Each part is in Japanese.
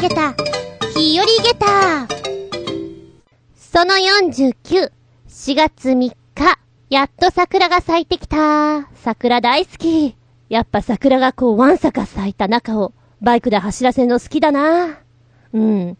げた、日和げた。その49、4月3日、やっと桜が咲いてきた。桜大好き。やっぱ桜がこう、わんさか咲いた中を、バイクで走らせるの好きだな。うん。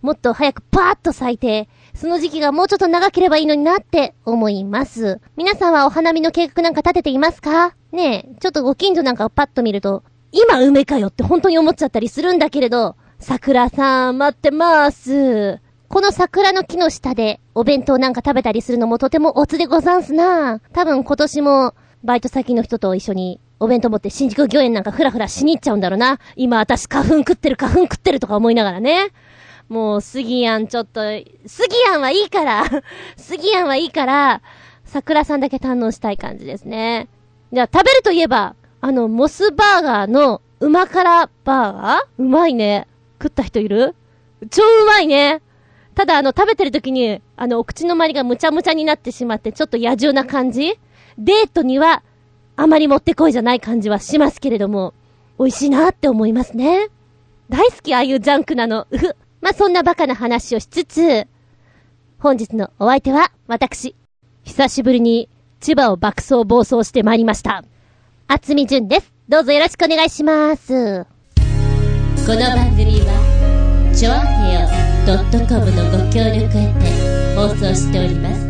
もっと早くパーッと咲いて、その時期がもうちょっと長ければいいのになって思います。皆さんはお花見の計画なんか立てていますか？ねえ、ちょっとご近所なんかをパッと見ると、今梅かよって本当に思っちゃったりするんだけれど、桜さん待ってます。この桜の木の下でお弁当なんか食べたりするのもとてもおつでござんすな。多分今年もバイト先の人と一緒にお弁当持って新宿御苑なんかふらふらしに行っちゃうんだろうな。今私花粉食ってる花粉食ってるとか思いながらね。もう、スギヤンちょっと、スギヤンはいいからスギヤンはいいから、桜さんだけ堪能したい感じですね。じゃあ食べるといえば、あの、モスバーガーの旨辛バーガー？うまいね。食った人いる？超うまいね。ただあの、食べてる時に、あの、お口の周りがむちゃむちゃになってしまって、ちょっと野獣な感じ？デートには、あまりもってこいじゃない感じはしますけれども、美味しいなって思いますね。大好き、ああいうジャンクなの。うふ。ま、そんなバカな話をしつつ、本日のお相手は、私、久しぶりに、千葉を爆走暴走してまいりました。厚み純です。どうぞよろしくお願いします。この番組は、ちょあへよ .com のご協力へて放送しております。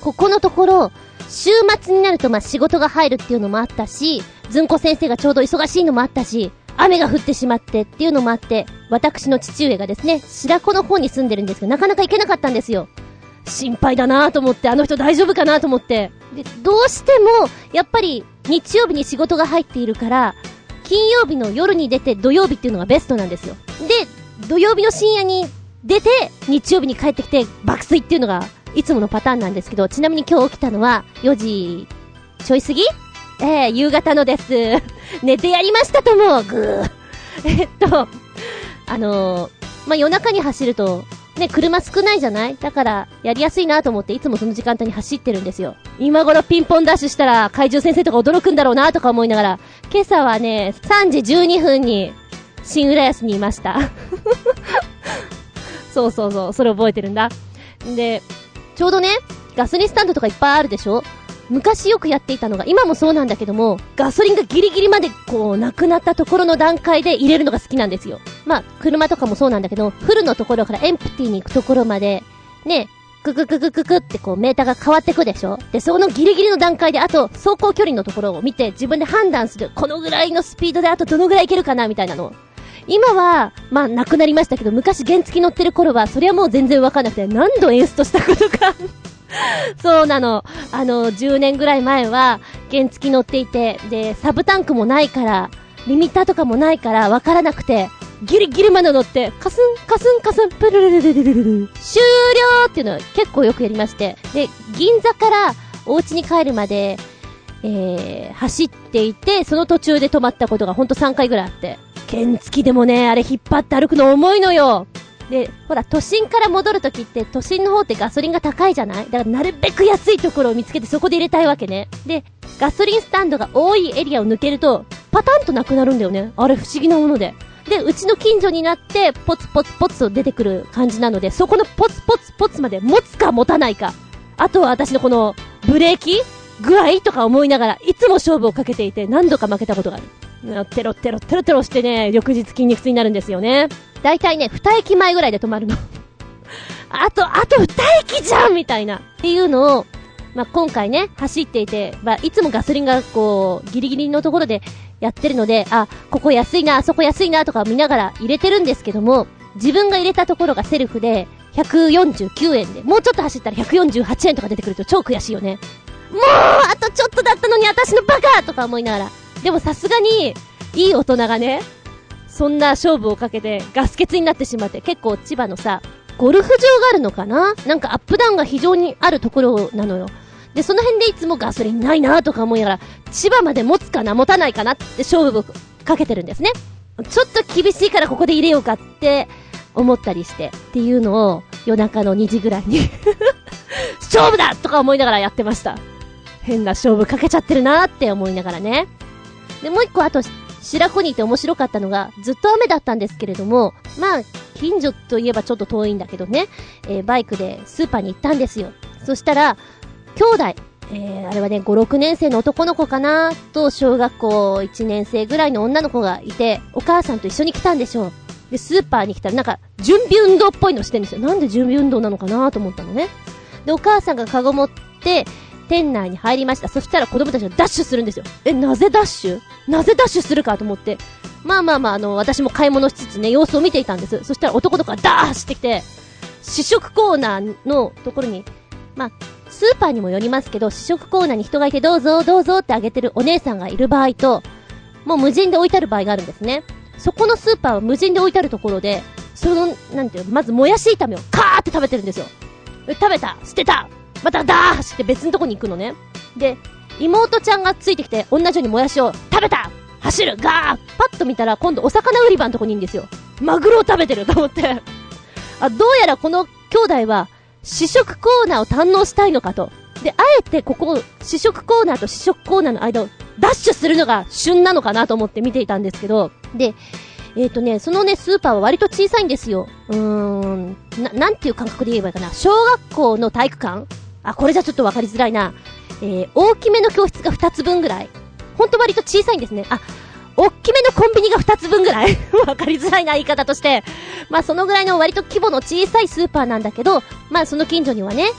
ここのところ、週末になるとまあ仕事が入るっていうのもあったし、ずんこ先生がちょうど忙しいのもあったし、雨が降ってしまってっていうのもあって、私の父上がですね、白子の方に住んでるんですけど、なかなか行けなかったんですよ。心配だなと思って、あの人大丈夫かなと思って。で、どうしても、やっぱり、日曜日に仕事が入っているから、金曜日の夜に出て土曜日っていうのがベストなんですよ。で、土曜日の深夜に出て、日曜日に帰ってきて爆睡っていうのがいつものパターンなんですけど、ちなみに今日起きたのは4時ちょい過ぎ？ええー、夕方のです。寝てやりましたとも、ぐー。えっと、あのー、まあ、夜中に走ると、ね、車少ないじゃない？だから、やりやすいなと思っていつもその時間帯に走ってるんですよ。今頃ピンポンダッシュしたら怪獣先生とか驚くんだろうなとか思いながら、今朝はね、3時12分に、新浦安にいました。そうそうそう、それ覚えてるんだ。で、ちょうどね、ガソリンスタンドとかいっぱいあるでしょ？昔よくやっていたのが、今もそうなんだけども、ガソリンがギリギリまでこう、なくなったところの段階で入れるのが好きなんですよ。まあ、車とかもそうなんだけど、フルのところからエンプティに行くところまで、ね、ククククククってこうメーターが変わってくでしょ？で、そのギリギリの段階で、あと、走行距離のところを見て自分で判断する。このぐらいのスピードであとどのぐらいいけるかな？みたいなの。今は、まあ、なくなりましたけど、昔原付乗ってる頃は、それはもう全然わかんなくて、何度エンストしたことか そうなの。あの、10年ぐらい前は、原付き乗っていて、で、サブタンクもないから、リミッターとかもないから、わからなくて、ギリギリまで乗って、カスン、カスン、カスン、プルルルルルルル終了っていうのを結構よくやりまして。で、銀座からお家に帰るまで、えー、走っていて、その途中で止まったことがほんと3回ぐらいあって。原付でもね、あれ引っ張って歩くの重いのよ。で、ほら、都心から戻るときって、都心の方ってガソリンが高いじゃない？だからなるべく安いところを見つけてそこで入れたいわけね。で、ガソリンスタンドが多いエリアを抜けると、パタンとなくなるんだよね。あれ不思議なもので。で、うちの近所になって、ポツポツポツと出てくる感じなので、そこのポツポツポツまで持つか持たないか。あとは私のこの、ブレーキ具合とか思いながら、いつも勝負をかけていて、何度か負けたことがある。テロテロテロテロしてね、翌日筋肉痛になるんですよね。だいたいね、二駅前ぐらいで止まるの。あと、あと二駅じゃんみたいな。っていうのを、まあ、今回ね、走っていて、まあ、いつもガソリンがこう、ギリギリのところでやってるので、あ、ここ安いな、あそこ安いなとか見ながら入れてるんですけども、自分が入れたところがセルフで、149円で、もうちょっと走ったら148円とか出てくると超悔しいよね。もうあとちょっとだったのに私のバカとか思いながら。でもさすがに、いい大人がね、そんな勝負をかけてガス欠になってしまって、結構千葉のさ、ゴルフ場があるのかな？なんかアップダウンが非常にあるところなのよ。で、その辺でいつもガソリンないなとか思いながら、千葉まで持つかな？持たないかなって勝負をかけてるんですね。ちょっと厳しいからここで入れようかって思ったりして、っていうのを夜中の2時ぐらいに 勝負だとか思いながらやってました。変な勝負かけちゃってるなって思いながらね。で、もう一個あと、白子にいて面白かったのが、ずっと雨だったんですけれども、まあ、近所といえばちょっと遠いんだけどね、えー、バイクでスーパーに行ったんですよ。そしたら、兄弟、えー、あれはね、5、6年生の男の子かな？と、小学校1年生ぐらいの女の子がいて、お母さんと一緒に来たんでしょう。で、スーパーに来たらなんか、準備運動っぽいのしてるんですよ。なんで準備運動なのかな？と思ったのね。で、お母さんがカゴ持って、店内に入りました。そしたら子供たちがダッシュするんですよ。え、なぜダッシュ？なぜダッシュするかと思って。まあまあまあ、あの、私も買い物しつつね、様子を見ていたんです。そしたら男の子がダー走ってきて、試食コーナーのところに、まあ、スーパーにもよりますけど、試食コーナーに人がいてどうぞどうぞってあげてるお姉さんがいる場合と、もう無人で置いてある場合があるんですね。そこのスーパーは無人で置いてあるところで、その、なんていうまずもやし炒めをカーって食べてるんですよ。食べた？捨てた？またダー走って別のとこに行くのね。で、妹ちゃんがついてきて、同じようにもやしを食べた走るガーパッと見たら今度お魚売り場のとこにいるんですよ。マグロを食べてると思って。あ、どうやらこの兄弟は試食コーナーを堪能したいのかと。で、あえてここ、試食コーナーと試食コーナーの間をダッシュするのが旬なのかなと思って見ていたんですけど、で、えっ、ー、とね、そのね、スーパーは割と小さいんですよ。うーん、な、なんていう感覚で言えばいいかな。小学校の体育館あ、これじゃちょっとわかりづらいな。えー、大きめの教室が2つ分ぐらい。ほんと割と小さいんですね。あ、大きめのコンビニが2つ分ぐらい わかりづらいな、言い方として。まあ、そのぐらいの割と規模の小さいスーパーなんだけど、まあ、その近所にはね、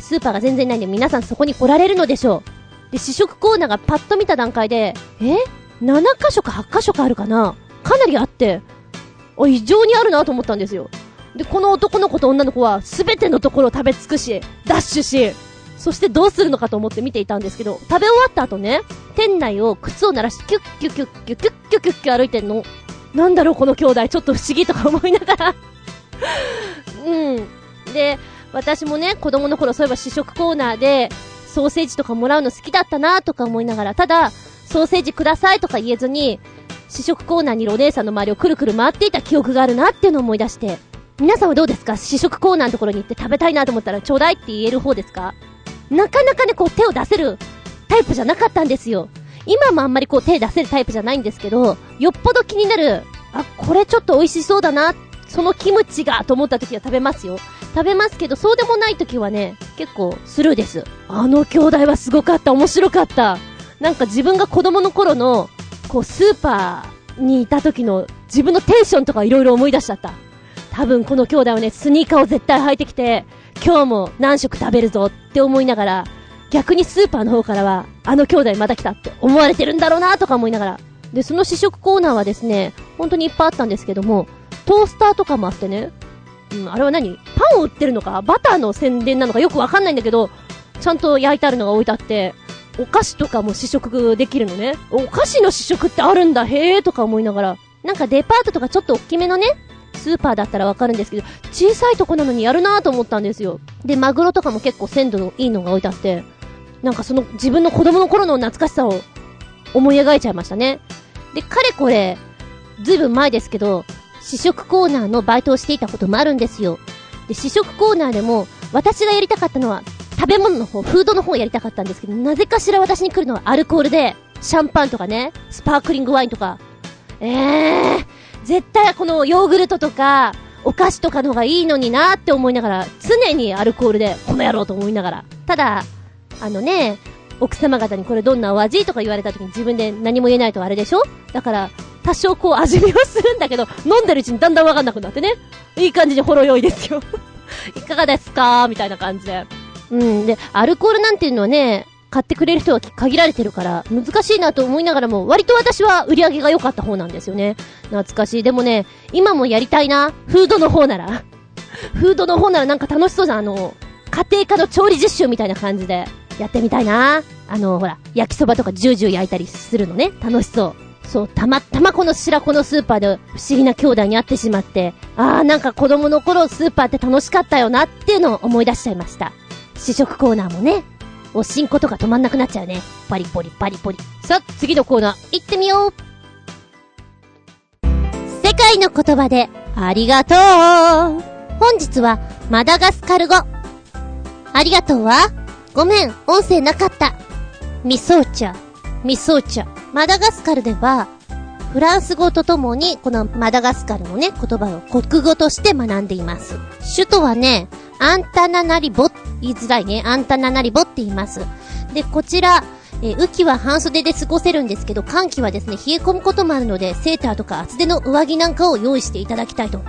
スーパーが全然ないんで皆さんそこに来られるのでしょう。で、試食コーナーがパッと見た段階で、え ?7 箇所か8箇所かあるかな？かなりあって、あ、異常にあるなと思ったんですよ。で、この男の子と女の子は、すべてのところを食べ尽くし、ダッシュし、そしてどうするのかと思って見ていたんですけど、食べ終わった後ね、店内を靴を鳴らし、キュッキュッキュッキュッキュッキュッキュッキュ歩いてんの。なんだろうこの兄弟、ちょっと不思議とか思いながらうん。で、私もね、子供の頃そういえば試食コーナーで、ソーセージとかもらうの好きだったなとか思いながら、ただ、ソーセージくださいとか言えずに、試食コーナーにいるお姉さんの周りをくるくる回っていた記憶があるなっていうのを思い出して、皆さんはどうですか？試食コーナーのところに行って食べたいなと思ったらちょうだいって言える方ですか？なかなかね、こう手を出せるタイプじゃなかったんですよ。今もあんまりこう手出せるタイプじゃないんですけど、よっぽど気になる、あ、これちょっと美味しそうだな、そのキムチがと思った時は食べますよ。食べますけど、そうでもない時はね、結構スルーです。あの兄弟はすごかった、面白かった。なんか自分が子供の頃の、こうスーパーにいた時の自分のテンションとか色々思い出しちゃった。多分この兄弟はね、スニーカーを絶対履いてきて、今日も何食食べるぞって思いながら、逆にスーパーの方からは、あの兄弟また来たって思われてるんだろうなとか思いながら。で、その試食コーナーはですね、本当にいっぱいあったんですけども、トースターとかもあってね、うん、あれは何？パンを売ってるのか？バターの宣伝なのかよくわかんないんだけど、ちゃんと焼いてあるのが置いてあって、お菓子とかも試食できるのね。お菓子の試食ってあるんだ、へえーとか思いながら。なんかデパートとかちょっと大きめのね、スーパーだったらわかるんですけど、小さいとこなのにやるなと思ったんですよ。で、マグロとかも結構鮮度のいいのが置いてあって、なんかその自分の子供の頃の懐かしさを思い描いちゃいましたね。で、かれこれ、ずいぶん前ですけど、試食コーナーのバイトをしていたこともあるんですよ。で、試食コーナーでも、私がやりたかったのは、食べ物の方、フードの方をやりたかったんですけど、なぜかしら私に来るのはアルコールで、シャンパンとかね、スパークリングワインとか、ええー、絶対このヨーグルトとか、お菓子とかの方がいいのになって思いながら、常にアルコールで、この野郎と思いながら。ただ、あのね、奥様方にこれどんなお味とか言われた時に自分で何も言えないとあれでしょ？だから、多少こう味見はするんだけど、飲んでるうちにだんだんわかんなくなってね。いい感じにほろ酔いですよ いかがですか？みたいな感じで。うん。で、アルコールなんていうのはね、買ってくれる人は限られてるから、難しいなと思いながらも、割と私は売り上げが良かった方なんですよね。懐かしい。でもね、今もやりたいな。フードの方なら。フードの方ならなんか楽しそうじゃん。あの、家庭科の調理実習みたいな感じで、やってみたいな。あの、ほら、焼きそばとかジュージュー焼いたりするのね。楽しそう。そう、たまたまこの白子のスーパーで不思議な兄弟に会ってしまって、あーなんか子供の頃スーパーって楽しかったよなっていうのを思い出しちゃいました。試食コーナーもね、おしんことか止まんなくなっちゃうね。パリポリパリポリ。さあ、次のコーナー、行ってみよう世界の言葉で、ありがとう本日は、マダガスカル語。ありがとうはごめん、音声なかった。Misaotra、misaotra。マダガスカルでは、フランス語とともに、このマダガスカルのね、言葉を国語として学んでいます。首都はね、アンタナナリボ、言いづらいね、アンタナナリボって言います。で、こちら、え雨季は半袖で過ごせるんですけど、寒季はですね、冷え込むこともあるので、セーターとか厚手の上着なんかを用意していただきたいと。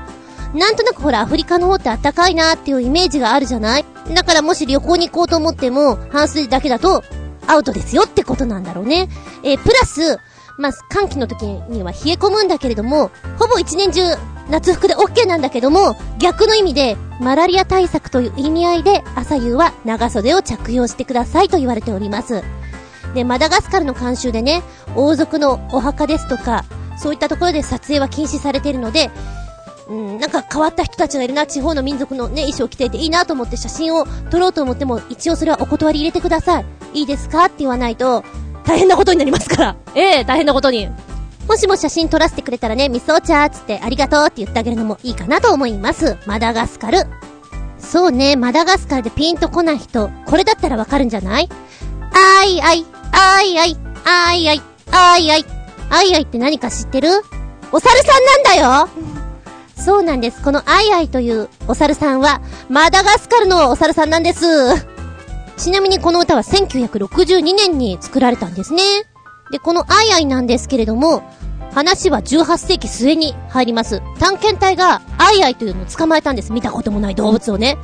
なんとなくほら、アフリカの方って暖かいなーっていうイメージがあるじゃない？だからもし旅行に行こうと思っても、半袖だけだと、アウトですよってことなんだろうね。えープラス、まあ、寒気の時には冷え込むんだけれども、ほぼ一年中、夏服で OK なんだけども、逆の意味で、マラリア対策という意味合いで、朝夕は長袖を着用してくださいと言われております。で、マダガスカルの慣習でね、王族のお墓ですとか、そういったところで撮影は禁止されているので、うん、なんか変わった人たちがいるな、地方の民族のね、衣装を着ていていいなと思って写真を撮ろうと思っても、一応それはお断り入れてください。いいですか？って言わないと、大変なことになりますから。ええ大変なことに。もしも写真撮らせてくれたらね、ミソーチャーつってありがとうって言ってあげるのもいいかなと思います。マダガスカル。そうね、マダガスカルでピンとこない人、これだったらわかるんじゃない？あいあい、あいあい、あいあい、あいあい、あいあいって何か知ってる？お猿さんなんだよそうなんです。このアイアイというお猿さんは、マダガスカルのお猿さんなんです。ちなみにこの歌は1962年に作られたんですね。で、このアイアイなんですけれども、話は18世紀末に入ります。探検隊がアイアイというのを捕まえたんです。見たこともない動物をね。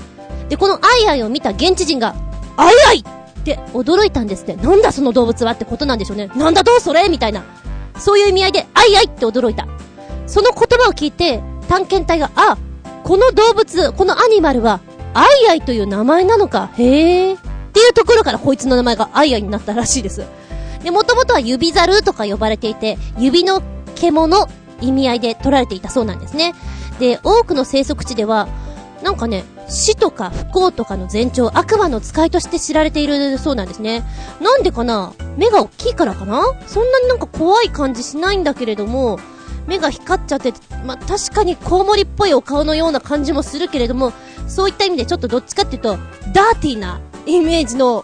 で、このアイアイを見た現地人が、アイアイって驚いたんですって。なんだその動物はってことなんでしょうね。なんだろうそれ?みたいな。そういう意味合いで、アイアイって驚いた。その言葉を聞いて、探検隊が、あ、この動物、このアニマルは、アイアイという名前なのか、へー。っていうところからこいつの名前がアイアイになったらしいです。で、もともとは指猿とか呼ばれていて、指の獣意味合いで取られていたそうなんですね。で、多くの生息地では、なんかね、死とか不幸とかの前兆、悪魔の使いとして知られているそうなんですね。なんでかな？目が大きいからかな？そんなになんか怖い感じしないんだけれども、目が光っちゃって、まあ、確かにコウモリっぽいお顔のような感じもするけれども、そういった意味でちょっとどっちかっていうと、ダーティーなイメージの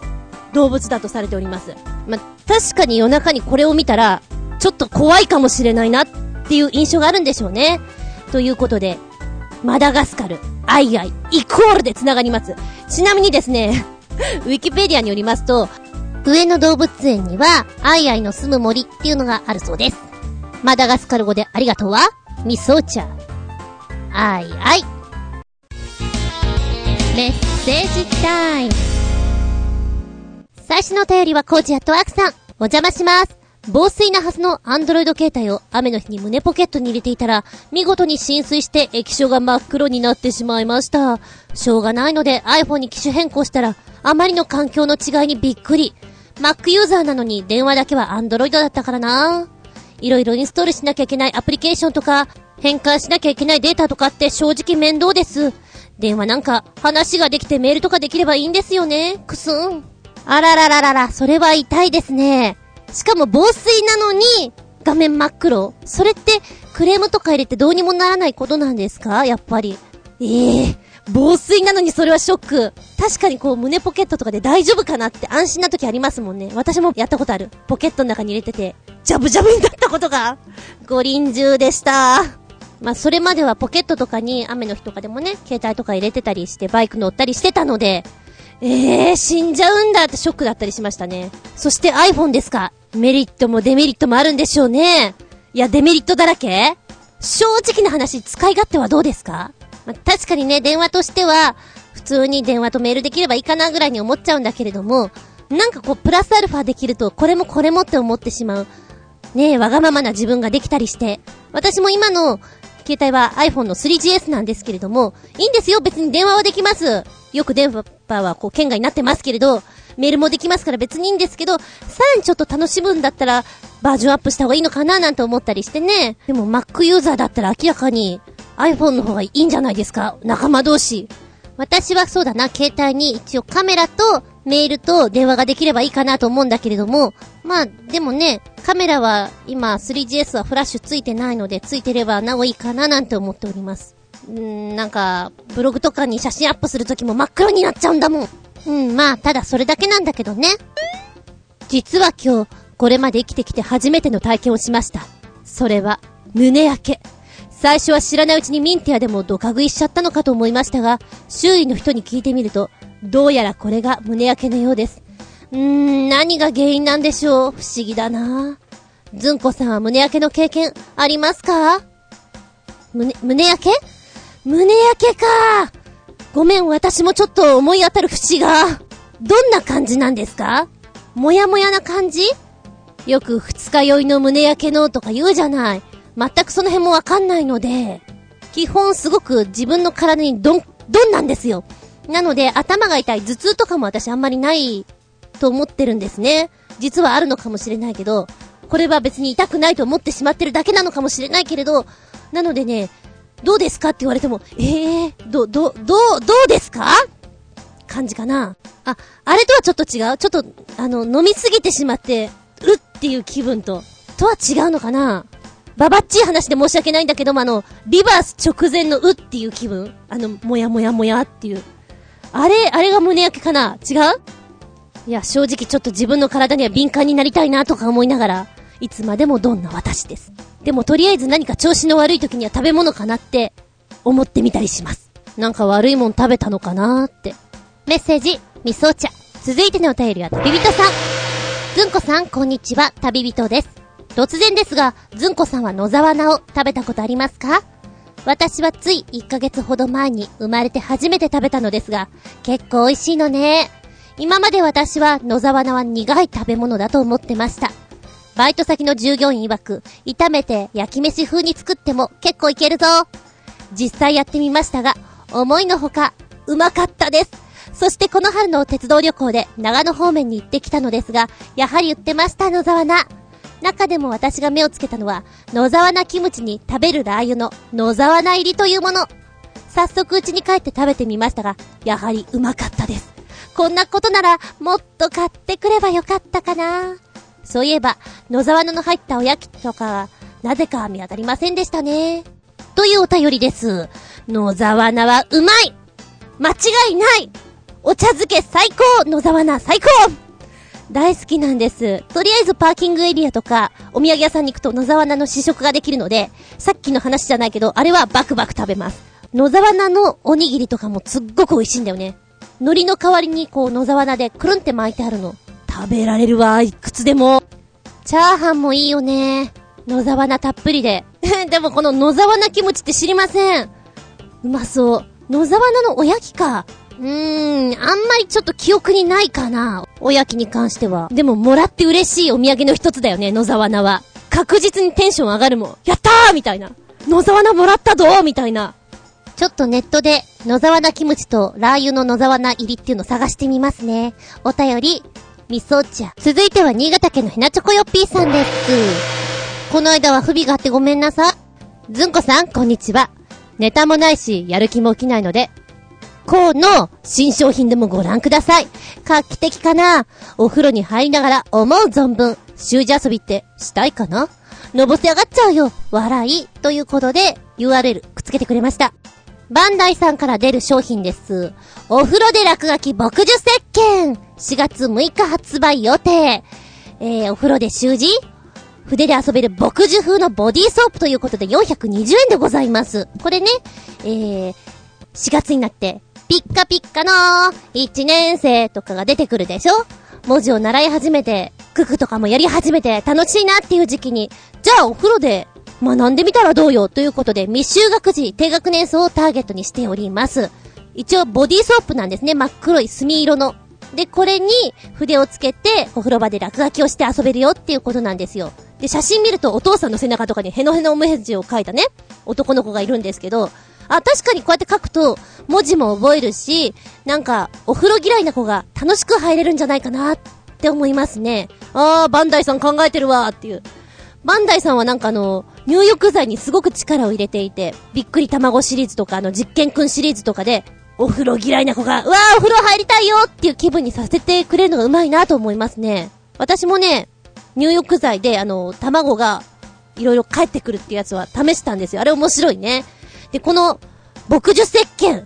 動物だとされております。まあ、確かに夜中にこれを見たら、ちょっと怖いかもしれないなっていう印象があるんでしょうね。ということで、マダガスカル、アイアイ、イコールで繋がります。ちなみにですね、ウィキペディアによりますと、上野動物園には、アイアイの住む森っていうのがあるそうです。マダガスカル語でありがとうは、ミソーチャー。アイアイ。メッセージタイム。最初のお便りはコーチアットワークさん。お邪魔します。防水なはずのアンドロイド携帯を雨の日に胸ポケットに入れていたら、見事に浸水して液晶が真っ黒になってしまいました。しょうがないので iPhone に機種変更したら、あまりの環境の違いにびっくり。Mac ユーザーなのに電話だけは Android だったからないろいろインストールしなきゃいけないアプリケーションとか、変換しなきゃいけないデータとかって正直面倒です。電話なんか話ができてメールとかできればいいんですよね。くすん。あららららら、それは痛いですね。しかも防水なのに、画面真っ黒。それって、クレームとか入れてどうにもならないことなんですか？やっぱり。ええ防水なのにそれはショック。確かにこう胸ポケットとかで大丈夫かなって安心な時ありますもんね。私もやったことある。ポケットの中に入れてて、ジャブジャブになったことが、五輪中でした。まあ、それまではポケットとかに雨の日とかでもね、携帯とか入れてたりしてバイク乗ったりしてたので、ええー、死んじゃうんだってショックだったりしましたね。そして iPhone ですか？メリットもデメリットもあるんでしょうね。いや、デメリットだらけ？正直な話、使い勝手はどうですか、まあ、確かにね、電話としては、普通に電話とメールできればいいかなぐらいに思っちゃうんだけれども、なんかこう、プラスアルファできると、これもこれもって思ってしまう。ねえ、わがままな自分ができたりして。私も今の、携帯は iPhone の 3GS なんですけれども、いいんですよ、別に電話はできます。よく電波はこう、圏外になってますけれど、メールもできますから別にいいんですけど、さらにちょっと楽しむんだったら、バージョンアップした方がいいのかななんて思ったりしてね。でも Mac ユーザーだったら明らかに iPhone の方がいいんじゃないですか仲間同士。私はそうだな、携帯に一応カメラとメールと電話ができればいいかなと思うんだけれども、まあ、でもね、カメラは今 3GS はフラッシュついてないので、ついてればなおいいかななんて思っております。うーん、なんか、ブログとかに写真アップするときも真っ黒になっちゃうんだもん。うん、まあ、ただそれだけなんだけどね。実は今日、これまで生きてきて初めての体験をしました。それは、胸焼け。最初は知らないうちにミンティアでもドカ食いしちゃったのかと思いましたが、周囲の人に聞いてみると、どうやらこれが胸焼けのようです。うーん、何が原因なんでしょう？不思議だなずんこさんは胸焼けの経験ありますか？胸、胸焼け？胸焼けかごめん、私もちょっと思い当たる節が。どんな感じなんですか？もやもやな感じ？よく二日酔いの胸焼けのとか言うじゃない。全くその辺もわかんないので、基本すごく自分の体にドン、ドンなんですよ。なので、頭が痛い、頭痛とかも私あんまりないと思ってるんですね。実はあるのかもしれないけど、これは別に痛くないと思ってしまってるだけなのかもしれないけれど、なのでね、どうですか？って言われても、ええー、ど、ど、どう、どうですか？感じかな。あ、あれとはちょっと違う。ちょっと、あの、飲みすぎてしまって、うっていう気分と、とは違うのかな？ババッチい話で申し訳ないんだけども、あの、リバース直前のうっていう気分。あの、もやもやもやっていう。あれ、あれが胸焼けかな？違う？いや、正直ちょっと自分の体には敏感になりたいなとか思いながら、いつまでもどんな私です。でもとりあえず何か調子の悪い時には食べ物かなって、思ってみたりします。なんか悪いもん食べたのかなーって。メッセージ、みそうちゃ。続いてのお便りは旅人さん。ずんこさん、こんにちは、旅人です。突然ですが、ずんこさんは野沢菜を食べたことありますか？私はつい1ヶ月ほど前に生まれて初めて食べたのですが、結構美味しいのね。今まで私は野沢菜は苦い食べ物だと思ってました。バイト先の従業員曰く、炒めて焼き飯風に作っても結構いけるぞ。実際やってみましたが、思いのほか、うまかったです。そしてこの春の鉄道旅行で長野方面に行ってきたのですが、やはり売ってました野沢菜。中でも私が目をつけたのは、野沢菜キムチに食べるラー油の野沢菜入りというもの。早速家に帰って食べてみましたが、やはりうまかったです。こんなことなら、もっと買ってくればよかったかな。そういえば、野沢菜の入ったおやきとか、なぜか見当たりませんでしたね。というお便りです。野沢菜はうまい間違いないお茶漬け最高野沢菜最高大好きなんです。とりあえずパーキングエリアとか、お土産屋さんに行くと野沢菜の試食ができるので、さっきの話じゃないけど、あれはバクバク食べます。野沢菜のおにぎりとかもすっごく美味しいんだよね。海苔の代わりにこう野沢菜でくるんって巻いてあるの。食べられるわ、いくつでも。チャーハンもいいよね。野沢菜たっぷりで。でもこの野沢菜キムチって知りません。うまそう。野沢菜のおやきか。うーん、あんまりちょっと記憶にないかな。おやきに関しては。でも、もらって嬉しいお土産の一つだよね、野沢菜は。確実にテンション上がるもん。やったーみたいな。野沢菜もらったぞみたいな。ちょっとネットで、野沢菜キムチとラー油の野沢菜入りっていうの探してみますね。お便り、みそ茶。続いては新潟県のひなチョコヨッピーさんです。この間は不備があってごめんなさい。ずんこさん、こんにちは。ネタもないし、やる気も起きないので、この新商品でもご覧ください。画期的かなお風呂に入りながら思う存分、習字遊びってしたいかなのぼせ上がっちゃうよ。笑い。ということで、URL くっつけてくれました。バンダイさんから出る商品です。お風呂で落書き牧樹石鹸 !4 月6日発売予定。えー、お風呂で習字筆で遊べる牧樹風のボディーソープということで420円でございます。これね、えー、4月になってピッカピッカの1年生とかが出てくるでしょ？文字を習い始めて、ククとかもやり始めて楽しいなっていう時期に、じゃあお風呂で学んでみたらどうよということで未就学児低学年層をターゲットにしております。一応ボディーソープなんですね。真っ黒い墨色の。で、これに筆をつけてお風呂場で落書きをして遊べるよっていうことなんですよ。で、写真見るとお父さんの背中とかにヘノヘノ文字を書いたね、男の子がいるんですけど、あ、確かにこうやって書くと、文字も覚えるし、なんか、お風呂嫌いな子が楽しく入れるんじゃないかなって思いますね。あー、バンダイさん考えてるわーっていう。バンダイさんはなんかあの、入浴剤にすごく力を入れていて、びっくり卵シリーズとかあの実験くんシリーズとかで、お風呂嫌いな子が、うわーお風呂入りたいよっていう気分にさせてくれるのがうまいなと思いますね。私もね、入浴剤であの、卵が、いろいろ帰ってくるってやつは試したんですよ。あれ面白いね。で、この、牧樹石鹸。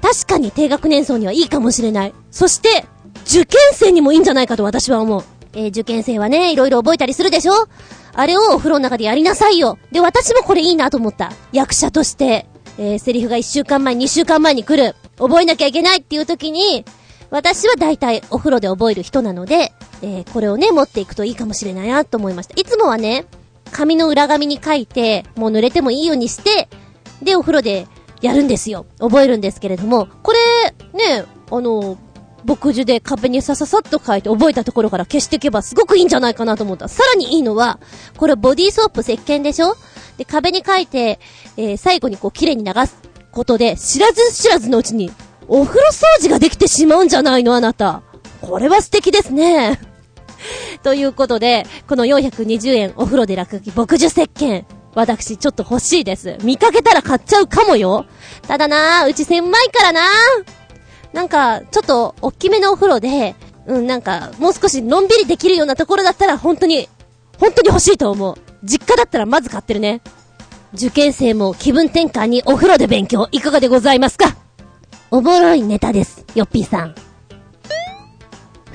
確かに低学年層にはいいかもしれない。そして、受験生にもいいんじゃないかと私は思う。えー、受験生はね、いろいろ覚えたりするでしょ？あれをお風呂の中でやりなさいよ。で、私もこれいいなと思った。役者として、えー、セリフが1週間前、2週間前に来る。覚えなきゃいけないっていう時に、私は大体お風呂で覚える人なので、えー、これをね、持っていくといいかもしれないなと思いました。いつもはね、紙の裏紙に書いて、もう濡れてもいいようにして、で、お風呂でやるんですよ。覚えるんですけれども、これ、ね、あの、牧樹で壁にさささっと書いて覚えたところから消していけばすごくいいんじゃないかなと思った。さらにいいのは、これボディーソープ石鹸でしょ？で、壁に書いて、えー、最後にこう綺麗に流すことで、知らず知らずのうちに、お風呂掃除ができてしまうんじゃないのあなた。これは素敵ですね。ということで、この420円お風呂で落書き牧樹石鹸。私、ちょっと欲しいです。見かけたら買っちゃうかもよ。ただなうち狭いからななんか、ちょっと、大きめのお風呂で、うん、なんか、もう少しのんびりできるようなところだったら、本当に、本当に欲しいと思う。実家だったらまず買ってるね。受験生も気分転換にお風呂で勉強、いかがでございますか？おもろいネタです、よっぴーさん。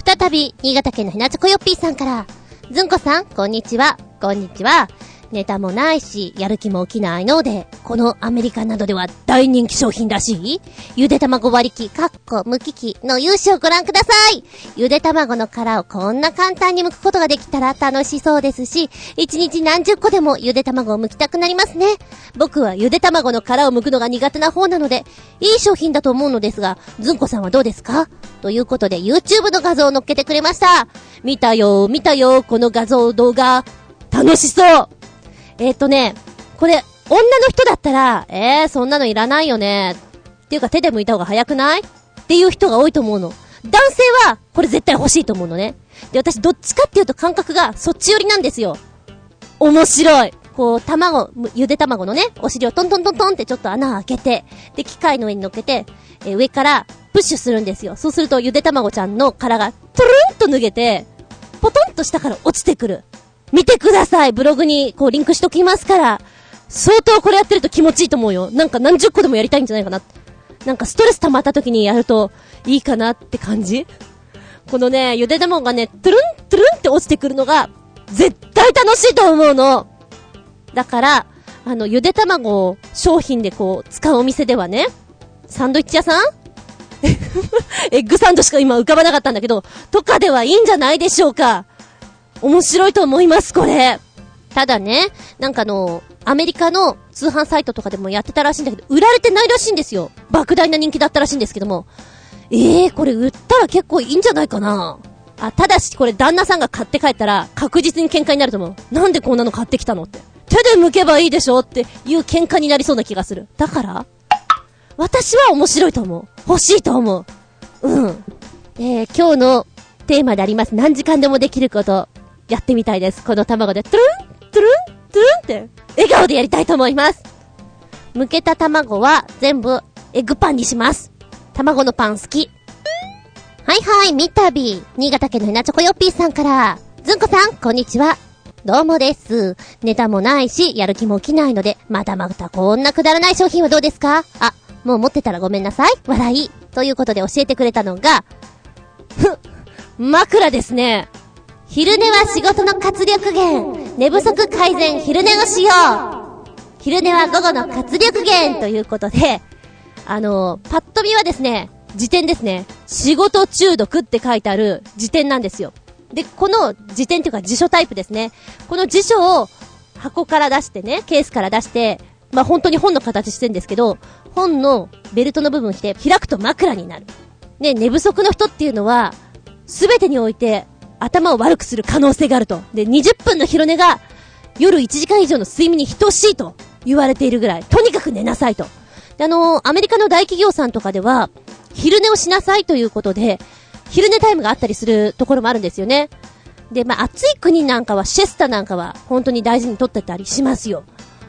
再び、新潟県のひなちょこよっぴーさんから、ずんこさん、こんにちは。こんにちは。ネタもないし、やる気も起きないので、このアメリカなどでは大人気商品らしい？ゆで卵割り器、かっこ無機器の勇姿をご覧くださいゆで卵の殻をこんな簡単に剥くことができたら楽しそうですし、一日何十個でもゆで卵を剥きたくなりますね。僕はゆで卵の殻を剥くのが苦手な方なので、いい商品だと思うのですが、ずんこさんはどうですか？ということで YouTube の画像を載っけてくれました。見たよ、見たよ、この画像動画。楽しそうえー、とね、これ、女の人だったら、えー、そんなのいらないよね。っていうか手で剥いた方が早くない？っていう人が多いと思うの。男性は、これ絶対欲しいと思うのね。で、私どっちかっていうと感覚がそっち寄りなんですよ。面白い。こう、卵、ゆで卵のね、お尻をトントントントンってちょっと穴開けて、で、機械の上に乗っけて、えー、上からプッシュするんですよ。そうするとゆで卵ちゃんの殻がトゥルンと脱げて、ポトンと下から落ちてくる。見てくださいブログにこうリンクしときますから。相当これやってると気持ちいいと思うよ。なんか何十個でもやりたいんじゃないかな。なんかストレス溜まった時にやるといいかなって感じこのね、ゆで卵がね、トゥルン、トゥルンって落ちてくるのが、絶対楽しいと思うの。だから、あの、ゆで卵を商品でこう、使うお店ではね、サンドイッチ屋さん？エッグサンドしか今浮かばなかったんだけど、とかではいいんじゃないでしょうか。面白いと思います、これ。ただね、なんかあの、アメリカの通販サイトとかでもやってたらしいんだけど、売られてないらしいんですよ。莫大な人気だったらしいんですけども。ええー、これ売ったら結構いいんじゃないかなあ、ただしこれ旦那さんが買って帰ったら確実に喧嘩になると思う。なんでこんなの買ってきたのって。手で剥けばいいでしょっていう喧嘩になりそうな気がする。だから私は面白いと思う。欲しいと思う。うん。えー、今日のテーマであります。何時間でもできること。やってみたいです。この卵で、トゥルントゥルントゥルンって、笑顔でやりたいと思います。剥けた卵は全部エッグパンにします。卵のパン好き。はいはい、みたび。新潟県のひなチョコヨッピーさんから。ずんこさん、こんにちは。どうもです。ネタもないし、やる気も起きないので、またまたこんなくだらない商品はどうですか？あ、もう持ってたらごめんなさい。笑い。ということで教えてくれたのが、ふっ、枕ですね。昼寝は仕事の活力源。寝不足改善、昼寝をしよう。昼寝は午後の活力源ということで、あの、パッと見はですね、辞典ですね。仕事中毒って書いてある辞典なんですよ。で、この辞典っていうか辞書タイプですね。この辞書を箱から出してね、ケースから出して、まあ、本当に本の形してんですけど、本のベルトの部分して開くと枕になる。ね、寝不足の人っていうのは、すべてにおいて頭を悪くする可能性があると。で、20分の昼寝が夜1時間以上の睡眠に等しいと言われているぐらい、とにかく寝なさいと。で、あのー、アメリカの大企業さんとかでは、昼寝をしなさいということで、昼寝タイムがあったりするところもあるんですよね。で、まあ、暑い国なんかは、シェスタなんかは、本当に大事にとってたりしますよ。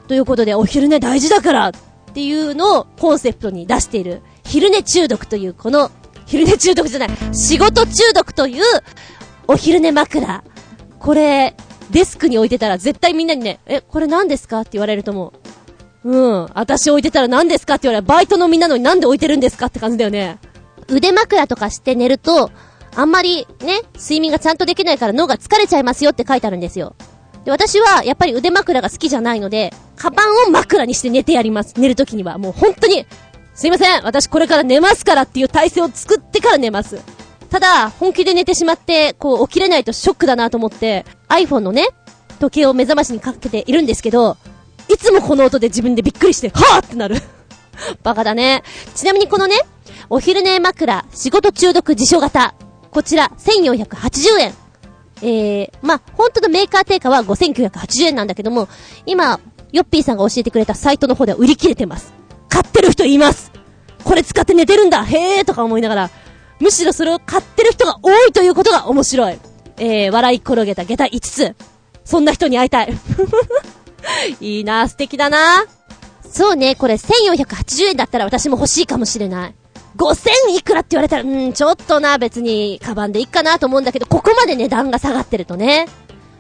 ということで、お昼寝大事だからっていうのをコンセプトに出している、昼寝中毒という、この、昼寝中毒じゃない、仕事中毒というお昼寝枕。これ、デスクに置いてたら絶対みんなにね、え、これ何ですかって言われると思う。うん。私置いてたら何ですかって言われ。バイトのみんなのになんで置いてるんですかって感じだよね。腕枕とかして寝ると、あんまりね、睡眠がちゃんとできないから脳が疲れちゃいますよって書いてあるんですよ。で、私はやっぱり腕枕が好きじゃないので、カバンを枕にして寝てやります。寝るときには。もう本当に、すいません、私これから寝ますからっていう体勢を作ってから寝ます。ただ、本気で寝てしまって、こう起きれないとショックだなと思って、iPhone のね、時計を目覚ましにかけているんですけど、いつもこの音で自分でびっくりして、はぁってなる。バカだね。ちなみにこのね、お昼寝枕、仕事中毒辞書型。こちら、1480円。えー、まあ、本当のメーカー定価は5980円なんだけども、今、ヨッピーさんが教えてくれたサイトの方では売り切れてます。買ってる人いますこれ使って寝てるんだへーとか思いながら、むしろそれを買ってる人が多いということが面白い。えー、笑い転げた下駄5つ。そんな人に会いたい。いいな素敵だなそうね、これ1480円だったら私も欲しいかもしれない。5000いくらって言われたら、うん、ちょっとな、別に、カバンでいいかなと思うんだけど、ここまで値段が下がってるとね。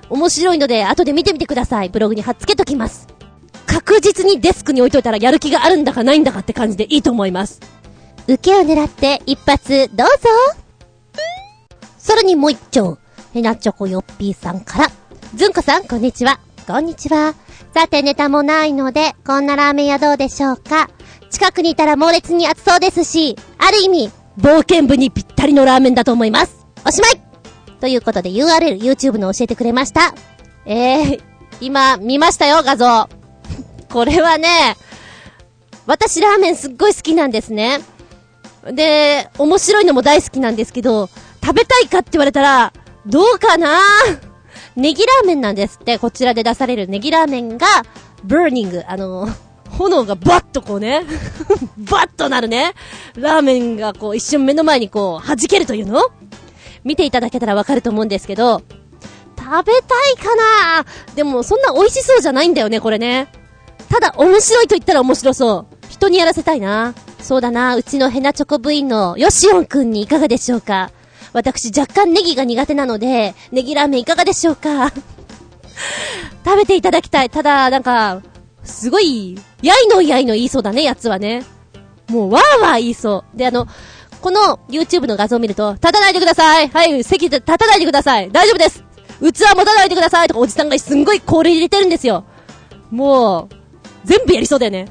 面白いので、後で見てみてください。ブログに貼っつけときます。確実にデスクに置いといたらやる気があるんだかないんだかって感じでいいと思います。受けを狙って一発どうぞさらにもう一丁、ヘナチョコヨッピーさんから。ずんこさん、こんにちは。こんにちは。さてネタもないので、こんなラーメン屋どうでしょうか近くにいたら猛烈に暑そうですし、ある意味、冒険部にぴったりのラーメンだと思います。おしまいということで URL、YouTube の教えてくれました。えー、今、見ましたよ、画像。これはね、私ラーメンすっごい好きなんですね。で、面白いのも大好きなんですけど、食べたいかって言われたら、どうかな？ネギラーメンなんですって、こちらで出されるネギラーメンが、ブーニング、あの、炎がバッとこうね、バッとなるね、ラーメンがこう一瞬目の前にこう弾けるというの？見ていただけたらわかると思うんですけど、食べたいかな？でもそんな美味しそうじゃないんだよね、これね。ただ面白いと言ったら面白そう。人にやらせたいな。そうだな、うちのヘナチョコ部員のヨシオンくんにいかがでしょうか？私若干ネギが苦手なので、ネギラーメンいかがでしょうか？食べていただきたい。ただ、なんか、すごい、やいのやいの言いそうだね、やつはね。もう、わーわー言いそう。で、あの、この YouTube の画像を見ると、立たないでくださいはい、席で立たないでください大丈夫です器持たないでくださいとかおじさんがすんごい氷入れてるんですよ。もう、全部やりそうだよね。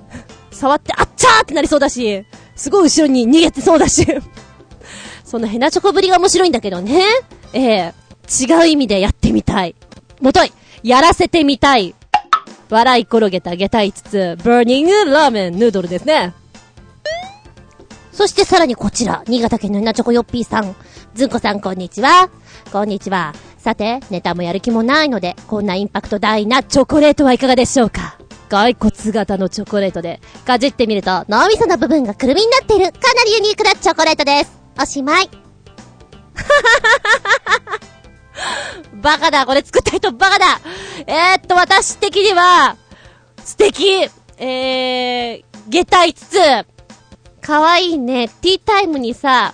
触って、あっちゃーってなりそうだし、すごい後ろに逃げてそうだし。そのヘナチョコぶりが面白いんだけどね。ええ違う意味でやってみたい。もとい、やらせてみたい。笑い転げた下駄5つ、バーニングラーメンヌードルですね。そしてさらにこちら、新潟県のヘナチョコヨッピーさん。ずんこさんこんにちは。こんにちは。さて、ネタもやる気もないので、こんなインパクト大なチョコレートはいかがでしょうか？骸骨型のチョコレートで、かじってみると、脳みその部分がくるみになっている、かなりユニークなチョコレートです。おしまい。バカだ、これ作った人バカだえー、っと、私的には、素敵えー、下駄5つ。かわいいね。ティータイムにさ、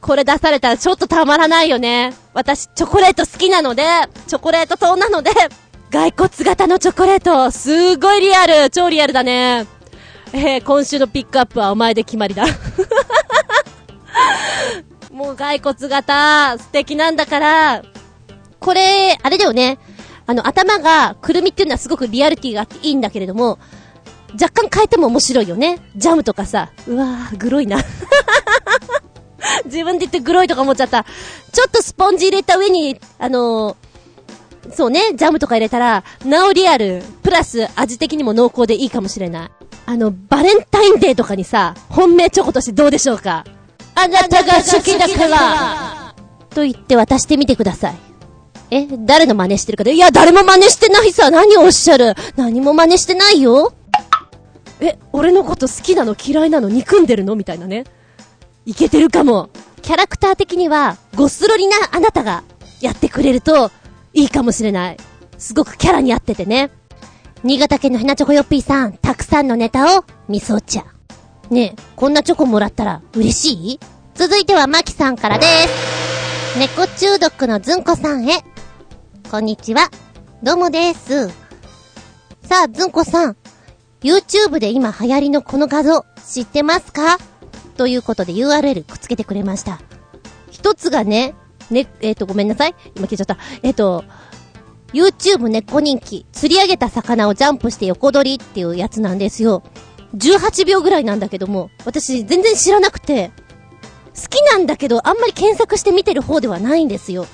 これ出されたらちょっとたまらないよね。私、チョコレート好きなので、チョコレート党なので、骸骨型のチョコレート、すごいリアル、超リアルだね。えー、今週のピックアップはお前で決まりだ。もう骸骨型、素敵なんだから、これ、あれだよね。あの、頭が、くるみっていうのはすごくリアリティがあっていいんだけれども、若干変えても面白いよね。ジャムとかさ、うわー、グロいな。自分で言ってグロいとか思っちゃった。ちょっとスポンジ入れた上に、あのーそうね、ジャムとか入れたら、なおリアル、プラス味的にも濃厚でいいかもしれない。あの、バレンタインデーとかにさ、本命チョコとしてどうでしょうかあなたが好きだからと言って渡してみてください。え、誰の真似してるかで、いや、誰も真似してないさ、何をおっしゃる何も真似してないよえ、俺のこと好きなの嫌いなの憎んでるのみたいなね。いけてるかも。キャラクター的には、ゴスロリなあなたがやってくれると、いいかもしれない。すごくキャラに合っててね。新潟県のひなチョコヨッピーさん、たくさんのネタを、みそ茶。ねえ、こんなチョコもらったら嬉しい？続いてはマキさんからです。猫中毒のずんこさんへ。こんにちは。どうもです。さあ、ずんこさん。YouTube で今流行りのこの画像、知ってますか？ということで URL くっつけてくれました。一つがね、ね、えっ、と、ごめんなさい。今消えちゃった。えっ、と、YouTube 猫人気、釣り上げた魚をジャンプして横取りっていうやつなんですよ。18秒ぐらいなんだけども、私全然知らなくて、好きなんだけど、あんまり検索して見てる方ではないんですよ。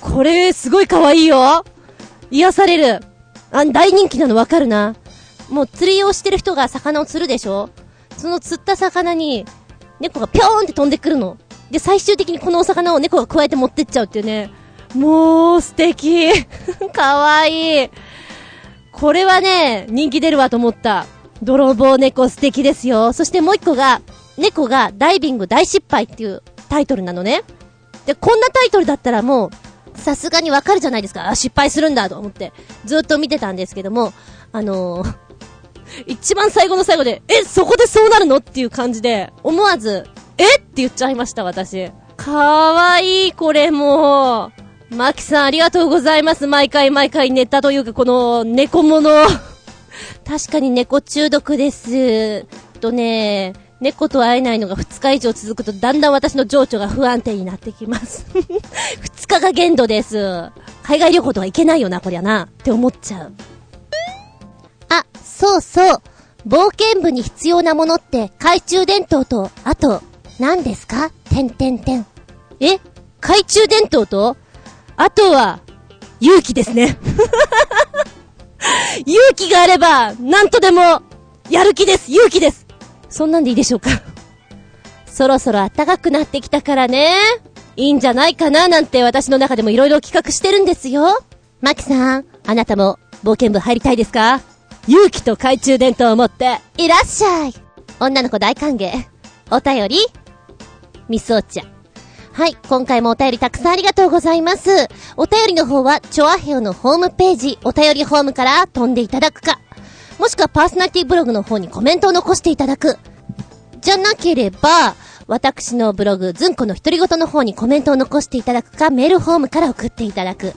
これ、すごい可愛いよ癒される。あ、大人気なのわかるな。もう釣りをしてる人が魚を釣るでしょその釣った魚に、猫がぴょーんって飛んでくるの。で、最終的にこのお魚を猫が加えて持ってっちゃうっていうね。もう、素敵。かわいい。これはね、人気出るわと思った。泥棒猫素敵ですよ。そしてもう一個が、猫がダイビング大失敗っていうタイトルなのね。で、こんなタイトルだったらもう、さすがにわかるじゃないですか。あ、失敗するんだと思って、ずっと見てたんですけども、あのー、一番最後の最後で、え、そこでそうなるのっていう感じで、思わず、え？って言っちゃいました、私。かわいい、これもう。マキさんありがとうございます。毎回毎回ネタというか、この猫もの。確かに猫中毒です。とね、猫と会えないのが2日以上続くと、だんだん私の情緒が不安定になってきます。2日が限度です。海外旅行とか行けないよな、こりゃな。って思っちゃう。あ、そうそう。冒険部に必要なものって、懐中電灯と、あと、何ですか？てんてんてん。え？懐中電灯と？あとは、勇気ですね。勇気があれば、なんとでも、やる気です、勇気です。そんなんでいいでしょうか？そろそろ暖かくなってきたからね。いいんじゃないかな？なんて私の中でも色々企画してるんですよ。マキさん、あなたも冒険部入りたいですか？勇気と懐中電灯を持って、いらっしゃい女の子大歓迎。お便りミスオちゃん。はい、今回もお便りたくさんありがとうございます。お便りの方は、チョアヘオのホームページ、お便りホームから飛んでいただくか、もしくはパーソナリティブログの方にコメントを残していただく。じゃなければ、私のブログ、ズンコの独り言の方にコメントを残していただくか、メールフォームから送っていただく。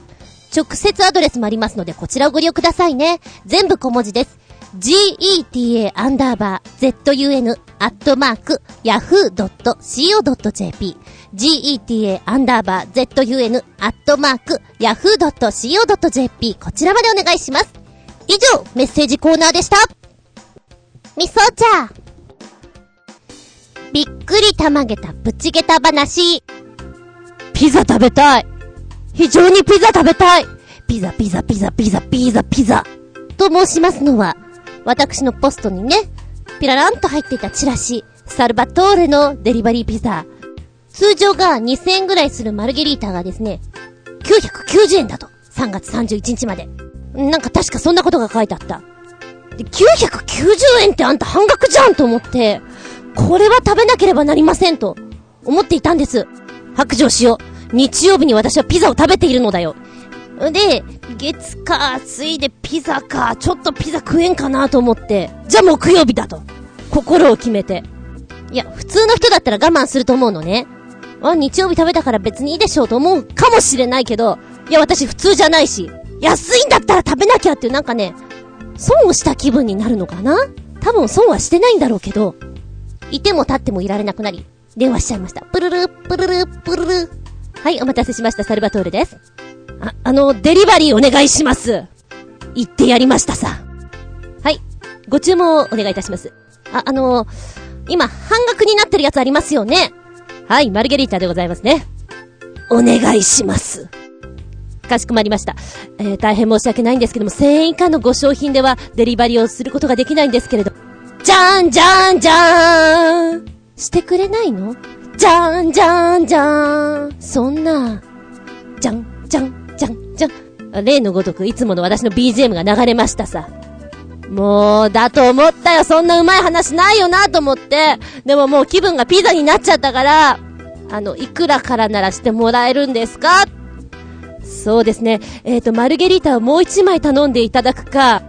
直接アドレスもありますので、こちらをご利用くださいね。全部小文字です。Geta アンダーバー zun アットマーク yahoo.co.jp geta アンダーバー zun アットマーク yahoo.co.jp こちらまでお願いします。以上、メッセージコーナーでした。みそ茶びっくりたまげたぶちげた話。ピザ食べたい。非常にピザ食べたい。ピザピザピザピザピザピザ。と申しますのは、私のポストにね、ピラランと入っていたチラシ、サルバトーレのデリバリーピザ。通常が2000円ぐらいするマルゲリータがですね、990円だと。3月31日まで。なんか確かそんなことが書いてあった。で、990円ってあんた半額じゃんと思って、これは食べなければなりませんと、思っていたんです。白状しよう。日曜日に私はピザを食べているのだよ。で、月か、水でピザか、ちょっとピザ食えんかなと思って、じゃあ木曜日だと。心を決めて。いや、普通の人だったら我慢すると思うのね。あ、日曜日食べたから別にいいでしょうと思うかもしれないけど、いや、私普通じゃないし、安いんだったら食べなきゃっていうなんかね、損をした気分になるのかな多分損はしてないんだろうけど、いても立ってもいられなくなり、電話しちゃいました。プルル、プルル、プルル。はい、お待たせしました。サルバトールです。あ、あの、デリバリーお願いします。言ってやりましたさ。はい。ご注文をお願いいたします。あ、あの今、半額になってるやつありますよね。はい、マルゲリータでございますね。お願いします。かしこまりました。えー、大変申し訳ないんですけども、1000円以下のご商品ではデリバリーをすることができないんですけれど。じゃーんじゃーんじゃーんしてくれないの？じゃーんじゃーんじゃーんそんな、じゃん、じゃん、じゃん、じゃん。例のごとくいつもの私の BGM が流れましたさ。もう、だと思ったよ。そんなうまい話ないよなと思って。でももう気分がピザになっちゃったから、あの、いくらからならしてもらえるんですか？そうですね。えっ、ー、と、マルゲリータをもう一枚頼んでいただくか。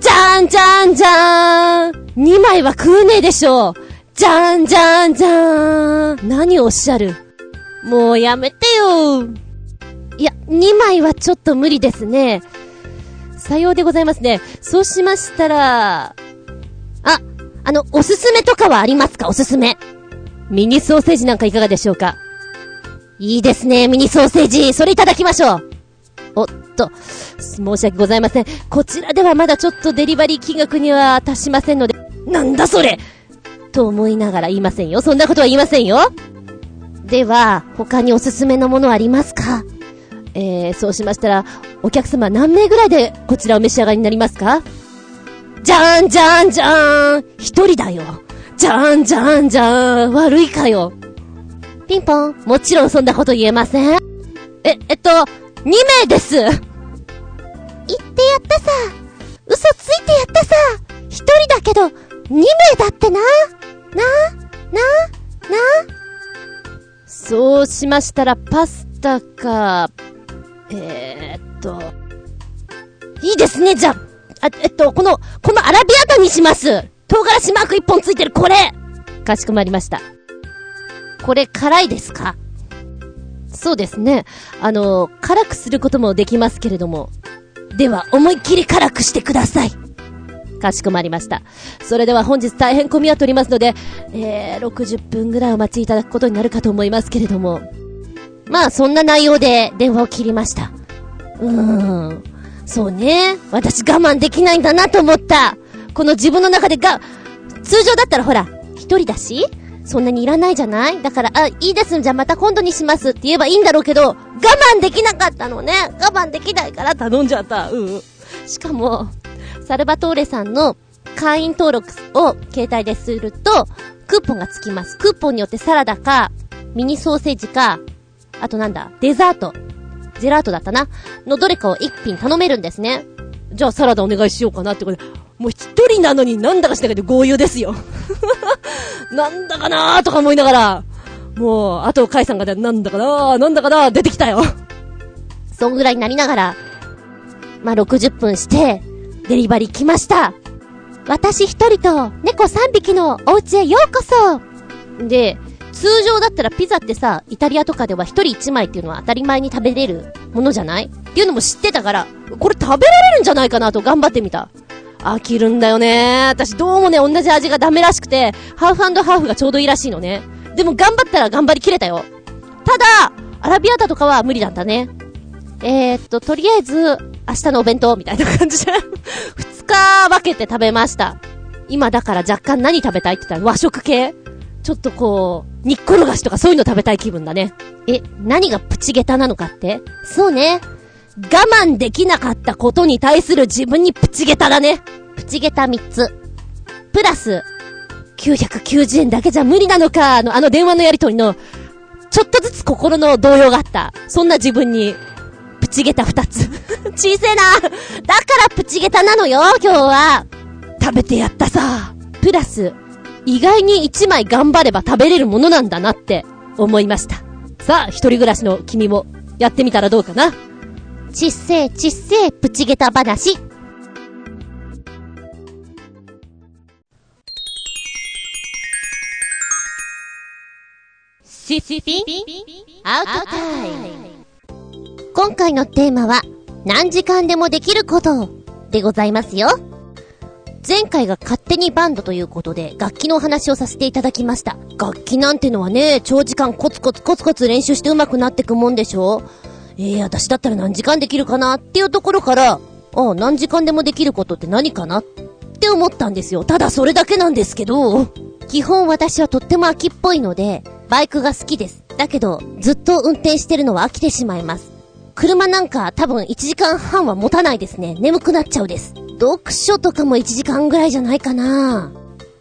じゃんじゃんじゃーん二枚は食うねえでしょうじゃんじゃんじゃーん何をおっしゃる？もうやめてよいや、2枚はちょっと無理ですね。さようでございますね。そうしましたら、あ、あの、おすすめとかはありますか？おすすめ。ミニソーセージなんかいかがでしょうか？いいですね、ミニソーセージ。それいただきましょう。おっ、と、申し訳ございません。こちらではまだちょっとデリバリー金額には達しませんので、なんだそれ？と思いながら言いませんよ。そんなことは言いませんよ。では、他におすすめのものありますか？えー、そうしましたら、お客様何名ぐらいでこちらお召し上がりになりますか？じゃーんじゃーんじゃーん一人だよ。じゃーんじゃーんじゃーん悪いかよ。ピンポン。もちろんそんなこと言えません。え、えっと、2名です。言ってやったさ。嘘ついてやったさ。一人だけど、2名だってな。ななな。そうしましたら、パスタか、えー、っと、いいですね、じゃあ、あ、えっと、この、このアラビアタにします唐辛子マーク一本ついてる、これかしこまりました。これ、辛いですか？そうですね。あの、辛くすることもできますけれども。では、思いっきり辛くしてください。かしこまりました。それでは本日大変混み合っておりますので、えー、60分ぐらいお待ちいただくことになるかと思いますけれども。まあ、そんな内容で電話を切りました。うーん。そうね。私我慢できないんだなと思った。この自分の中でが、通常だったらほら、一人だし、そんなにいらないじゃない？だから、あ、いいです、じゃあまた今度にしますって言えばいいんだろうけど、我慢できなかったのね。我慢できないから頼んじゃった。うん。しかも、サルバトーレさんの会員登録を携帯ですると、クーポンがつきます。クーポンによってサラダか、ミニソーセージか、あとなんだ、デザート、ジェラートだったな、のどれかを一品頼めるんですね。じゃあサラダお願いしようかなってことで、もう一人なのになんだかしなきゃで豪遊ですよ。なんだかなーとか思いながら、もう、あとカイさんがなんだかなー、なんだかなー出てきたよ。そんぐらいになりながら、まあ、60分して、デリバリー来ました。私一人と猫3匹のお家へようこそで、通常だったらピザってさ、イタリアとかでは一人一枚っていうのは当たり前に食べれるものじゃない？っていうのも知ってたから、これ食べられるんじゃないかなと頑張ってみた。飽きるんだよね。私どうもね、同じ味がダメらしくて、ハーフハーフがちょうどいいらしいのね。でも頑張ったら頑張りきれたよ。ただ、アラビアータとかは無理だったね。えー、っと、とりあえず、明日のお弁当みたいな感じで 二日分けて食べました。今だから若干何食べたいって言ったら和食系ちょっとこう、煮っころがしとかそういうの食べたい気分だね。え、何がプチゲタなのかって？そうね。我慢できなかったことに対する自分にプチゲタだね。プチゲタ3つ。プラス、990円だけじゃ無理なのか、のあの電話のやりとりの、ちょっとずつ心の動揺があった。そんな自分に、プチゲタ2つ。小せえな。だからプチゲタなのよ、今日は。食べてやったさ。プラス、意外に一枚頑張れば食べれるものなんだなって思いました。さあ、一人暮らしの君もやってみたらどうかな？ちっせーちっせープチゲタ話。シシピン？アウトタイム。今回のテーマは何時間でもできることでございますよ。前回が勝手にバンドということで、楽器のお話をさせていただきました。楽器なんてのはね、長時間コツコツコツコツ練習して上手くなってくもんでしょ？えー、私だったら何時間できるかなっていうところから、ああ、何時間でもできることって何かなって思ったんですよ。ただそれだけなんですけど、基本私はとっても秋っぽいので、バイクが好きです。だけど、ずっと運転してるのは飽きてしまいます。車なんか多分1時間半は持たないですね。眠くなっちゃうです。読書とかも1時間ぐらいじゃないかな。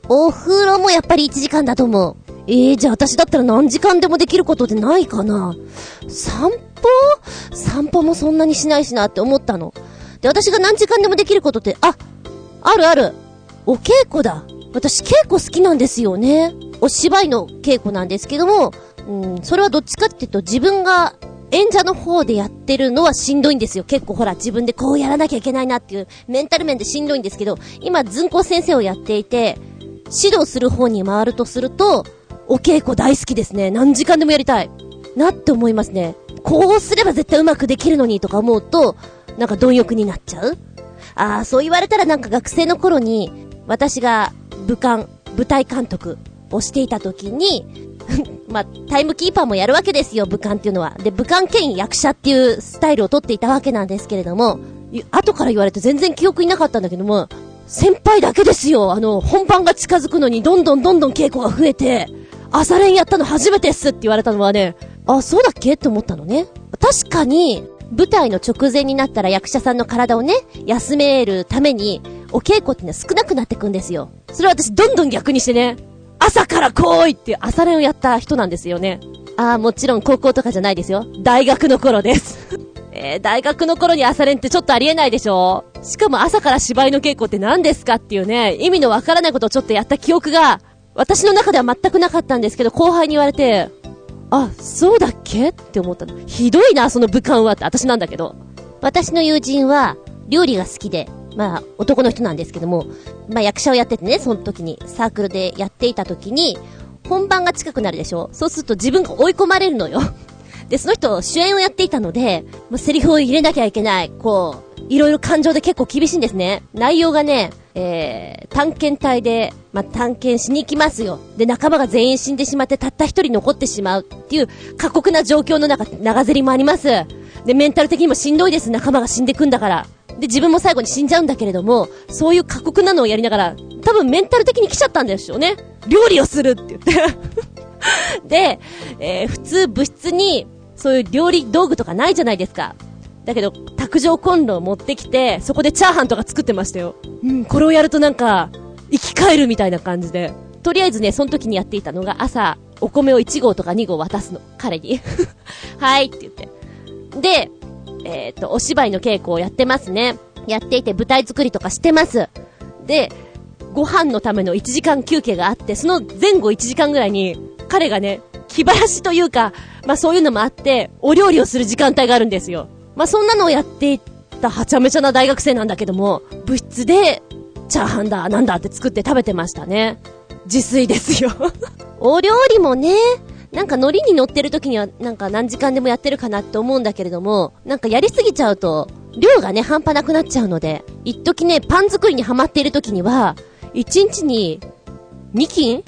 お風呂もやっぱり1時間だと思う。えー、じゃあ私だったら何時間でもできることってないかな散歩？散歩もそんなにしないしなって思ったの。で、私が何時間でもできることって、あ、あるある。お稽古だ。私稽古好きなんですよね。お芝居の稽古なんですけども、うん、それはどっちかっていうと自分が演者の方でやってるのはしんどいんですよ。結構ほら、自分でこうやらなきゃいけないなっていう、メンタル面でしんどいんですけど、今、ずんこ先生をやっていて、指導する方に回るとすると、お稽古大好きですね。何時間でもやりたい。なって思いますね。こうすれば絶対うまくできるのにとか思うと、なんか貪欲になっちゃうああ、そう言われたらなんか学生の頃に、私が武漢、舞台監督をしていた時に、まあ、タイムキーパーもやるわけですよ、武漢っていうのは。で、武漢兼役者っていうスタイルをとっていたわけなんですけれども、後から言われて全然記憶になかったんだけども、先輩だけですよ。あの、本番が近づくのにどんどんどんどん稽古が増えて、朝練やったの初めてっすって言われたのはね、あ、そうだっけ？って思ったのね。確かに、舞台の直前になったら役者さんの体をね、休めるために、お稽古ってね、少なくなってくんですよ。それは私どんどん逆にしてね、朝から来いって朝練をやった人なんですよね。ああ、もちろん高校とかじゃないですよ。大学の頃です。えー、大学の頃に朝練ってちょっとありえないでしょしかも朝から芝居の稽古って何ですかっていうね、意味のわからないことをちょっとやった記憶が、私の中では全くなかったんですけど、後輩に言われて、あ、そうだっけって思ったの。ひどいな、その武漢はって私なんだけど。私の友人は、料理が好きで、まあ、男の人なんですけども、まあ役者をやっててね、その時に、サークルでやっていた時に、本番が近くなるでしょ？そうすると自分が追い込まれるのよ。で、その人、主演をやっていたので、まあ、セリフを入れなきゃいけない。こう、いろいろ感情で結構厳しいんですね。内容がね、えー、探検隊で、まあ、探検しに行きますよ。で、仲間が全員死んでしまって、たった一人残ってしまうっていう過酷な状況の中、長ゼリもあります。で、メンタル的にもしんどいです。仲間が死んでくんだから。で、自分も最後に死んじゃうんだけれども、そういう過酷なのをやりながら、多分メンタル的に来ちゃったんでしょうね。料理をするって言って で、えー、普通部室に、そういう料理道具とかないじゃないですか。だけど、卓上コンロを持ってきて、そこでチャーハンとか作ってましたよ。うん、これをやるとなんか、生き返るみたいな感じで。とりあえずね、その時にやっていたのが朝、お米を1合とか2合渡すの。彼に。はいって言って。で、えっ、と、お芝居の稽古をやってますね。やっていて舞台作りとかしてます。で、ご飯のための1時間休憩があって、その前後1時間ぐらいに、彼がね、気晴らしというか、まあそういうのもあって、お料理をする時間帯があるんですよ。まあそんなのをやっていったはちゃめちゃな大学生なんだけども、部室で、チャーハンだ、なんだって作って食べてましたね。自炊ですよ お料理もね、なんかノリに乗ってる時にはなんか何時間でもやってるかなって思うんだけれども、なんかやりすぎちゃうと、量がね、半端なくなっちゃうので、一時ね、パン作りにハマっている時には、1日に2斤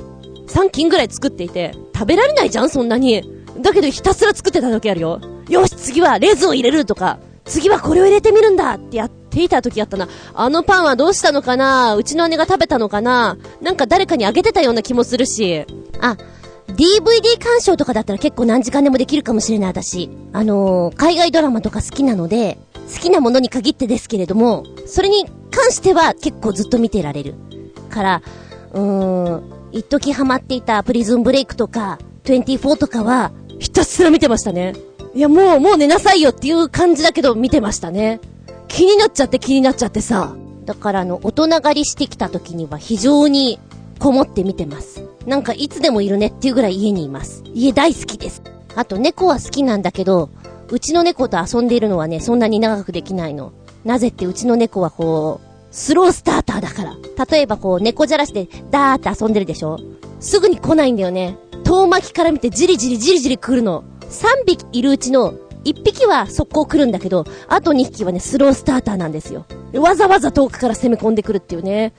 ?3 斤ぐらい作っていて、食べられないじゃんそんなに。だけどひたすら作ってた時あるよ。よし、次はレーズンを入れるとか、次はこれを入れてみるんだってやっていた時あったな。あのパンはどうしたのかな？うちの姉が食べたのかな？なんか誰かにあげてたような気もするし。あ、DVD 鑑賞とかだったら結構何時間でもできるかもしれない私。あのー、海外ドラマとか好きなので、好きなものに限ってですけれども、それに関しては結構ずっと見てられる。から、うーん、一時ハマっていたプリズンブレイクとか、24とかは、ひたすら見てましたね。いや、もう、もう寝なさいよっていう感じだけど見てましたね。気になっちゃって気になっちゃってさ。だからあの、大人狩りしてきた時には非常にこもって見てます。なんかいつでもいるねっていうぐらい家にいます。家大好きです。あと猫は好きなんだけど、うちの猫と遊んでいるのはね、そんなに長くできないの。なぜってうちの猫はこう、スロースターターだから。例えばこう、猫じゃらしでダーって遊んでるでしょすぐに来ないんだよね。遠巻きから見てじりじりじりじり来るの。3匹いるうちの1匹は速攻来るんだけど、あと2匹はね、スロースターターなんですよ。わざわざ遠くから攻め込んでくるっていうね。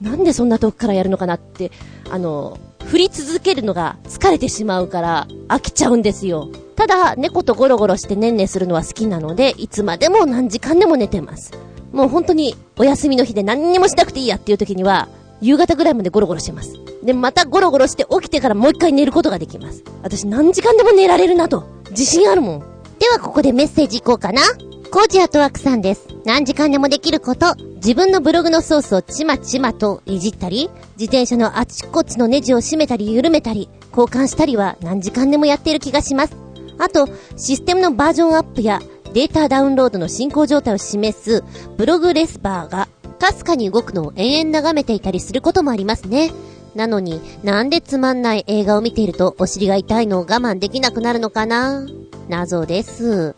なんでそんな遠くからやるのかなって、あの、振り続けるのが疲れてしまうから飽きちゃうんですよ。ただ、猫とゴロゴロしてねんねするのは好きなので、いつまでも何時間でも寝てます。もう本当にお休みの日で何にもしなくていいやっていう時には、夕方ぐらいまでゴロゴロしてます。で、またゴロゴロして起きてからもう一回寝ることができます。私何時間でも寝られるなと。自信あるもん。ではここでメッセージいこうかな。コージアトワークさんです。何時間でもできること。自分のブログのソースをちまちまといじったり、自転車のあちこちのネジを締めたり緩めたり、交換したりは何時間でもやっている気がします。あと、システムのバージョンアップやデータダウンロードの進行状態を示すブログレスバーがかすかに動くのを延々眺めていたりすることもありますね。なのに、なんでつまんない映画を見ているとお尻が痛いのを我慢できなくなるのかな？謎です。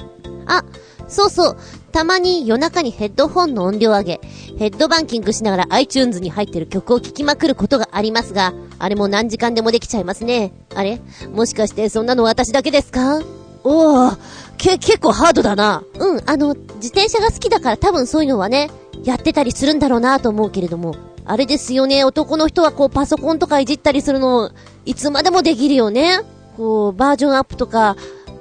あ、そうそう。たまに夜中にヘッドホンの音量上げ、ヘッドバンキングしながら iTunes に入ってる曲を聴きまくることがありますが、あれも何時間でもできちゃいますね。あれ？もしかしてそんなの私だけですか？おー、け、結構ハードだな。うん、あの、自転車が好きだから多分そういうのはね、やってたりするんだろうなと思うけれども、あれですよね、男の人はこうパソコンとかいじったりするの、いつまでもできるよね。こう、バージョンアップとか、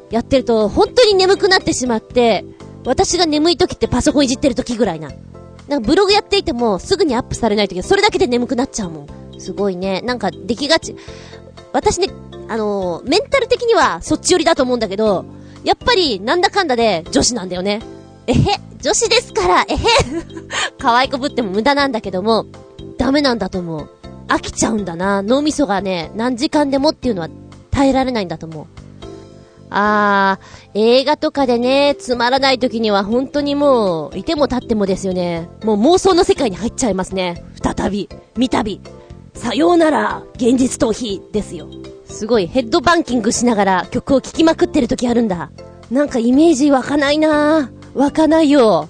やってると、本当に眠くなってしまって、私が眠い時ってパソコンいじってる時ぐらいな。なんかブログやっていても、すぐにアップされない時は、それだけで眠くなっちゃうもん。すごいね。なんか、出来がち。私ね、あのー、メンタル的にはそっち寄りだと思うんだけど、やっぱり、なんだかんだで女子なんだよね。えへ、女子ですから、えへ。可愛くぶっても無駄なんだけども、ダメなんだと思う。飽きちゃうんだな。脳みそがね、何時間でもっていうのは耐えられないんだと思う。あー、映画とかでね、つまらない時には本当にもう、いても立ってもですよね。もう妄想の世界に入っちゃいますね。再び、見たび。さようなら、現実逃避ですよ。すごいヘッドバンキングしながら曲を聴きまくってる時あるんだ。なんかイメージ湧かないな湧かないよ。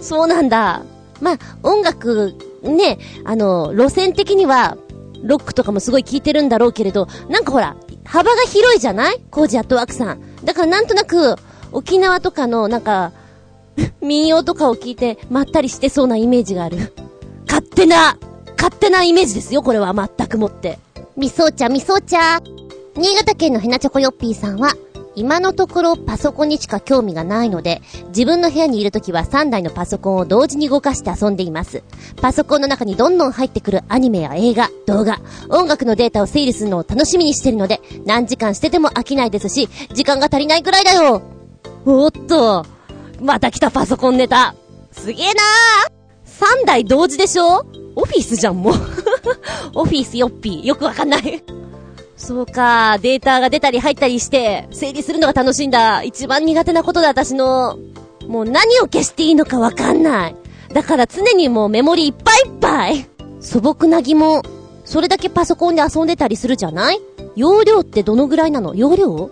そうなんだ。まあ、音楽、ね、あの、路線的には、ロックとかもすごい聴いてるんだろうけれど、なんかほら、幅が広いじゃない？コージアットワークさん。だからなんとなく、沖縄とかの、なんか、民謡とかを聞いて、まったりしてそうなイメージがある。勝手な、勝手なイメージですよ、これは全くもって。みそうちゃ、みそうちゃ。新潟県のヘナチョコヨッピーさんは、今のところパソコンにしか興味がないので、自分の部屋にいるときは3台のパソコンを同時に動かして遊んでいます。パソコンの中にどんどん入ってくるアニメや映画、動画、音楽のデータを整理するのを楽しみにしてるので、何時間してても飽きないですし、時間が足りないくらいだよおっと、また来たパソコンネタ。すげえなー !3 台同時でしょ？オフィスじゃん、もう オフィスヨッピー。よくわかんないそうか、データが出たり入ったりして、整理するのが楽しいんだ。一番苦手なことだ、私の。もう何を消していいのかわかんない。だから常にもうメモリいっぱいいっぱい。素朴な疑問。それだけパソコンで遊んでたりするじゃない？容量ってどのぐらいなの？容量？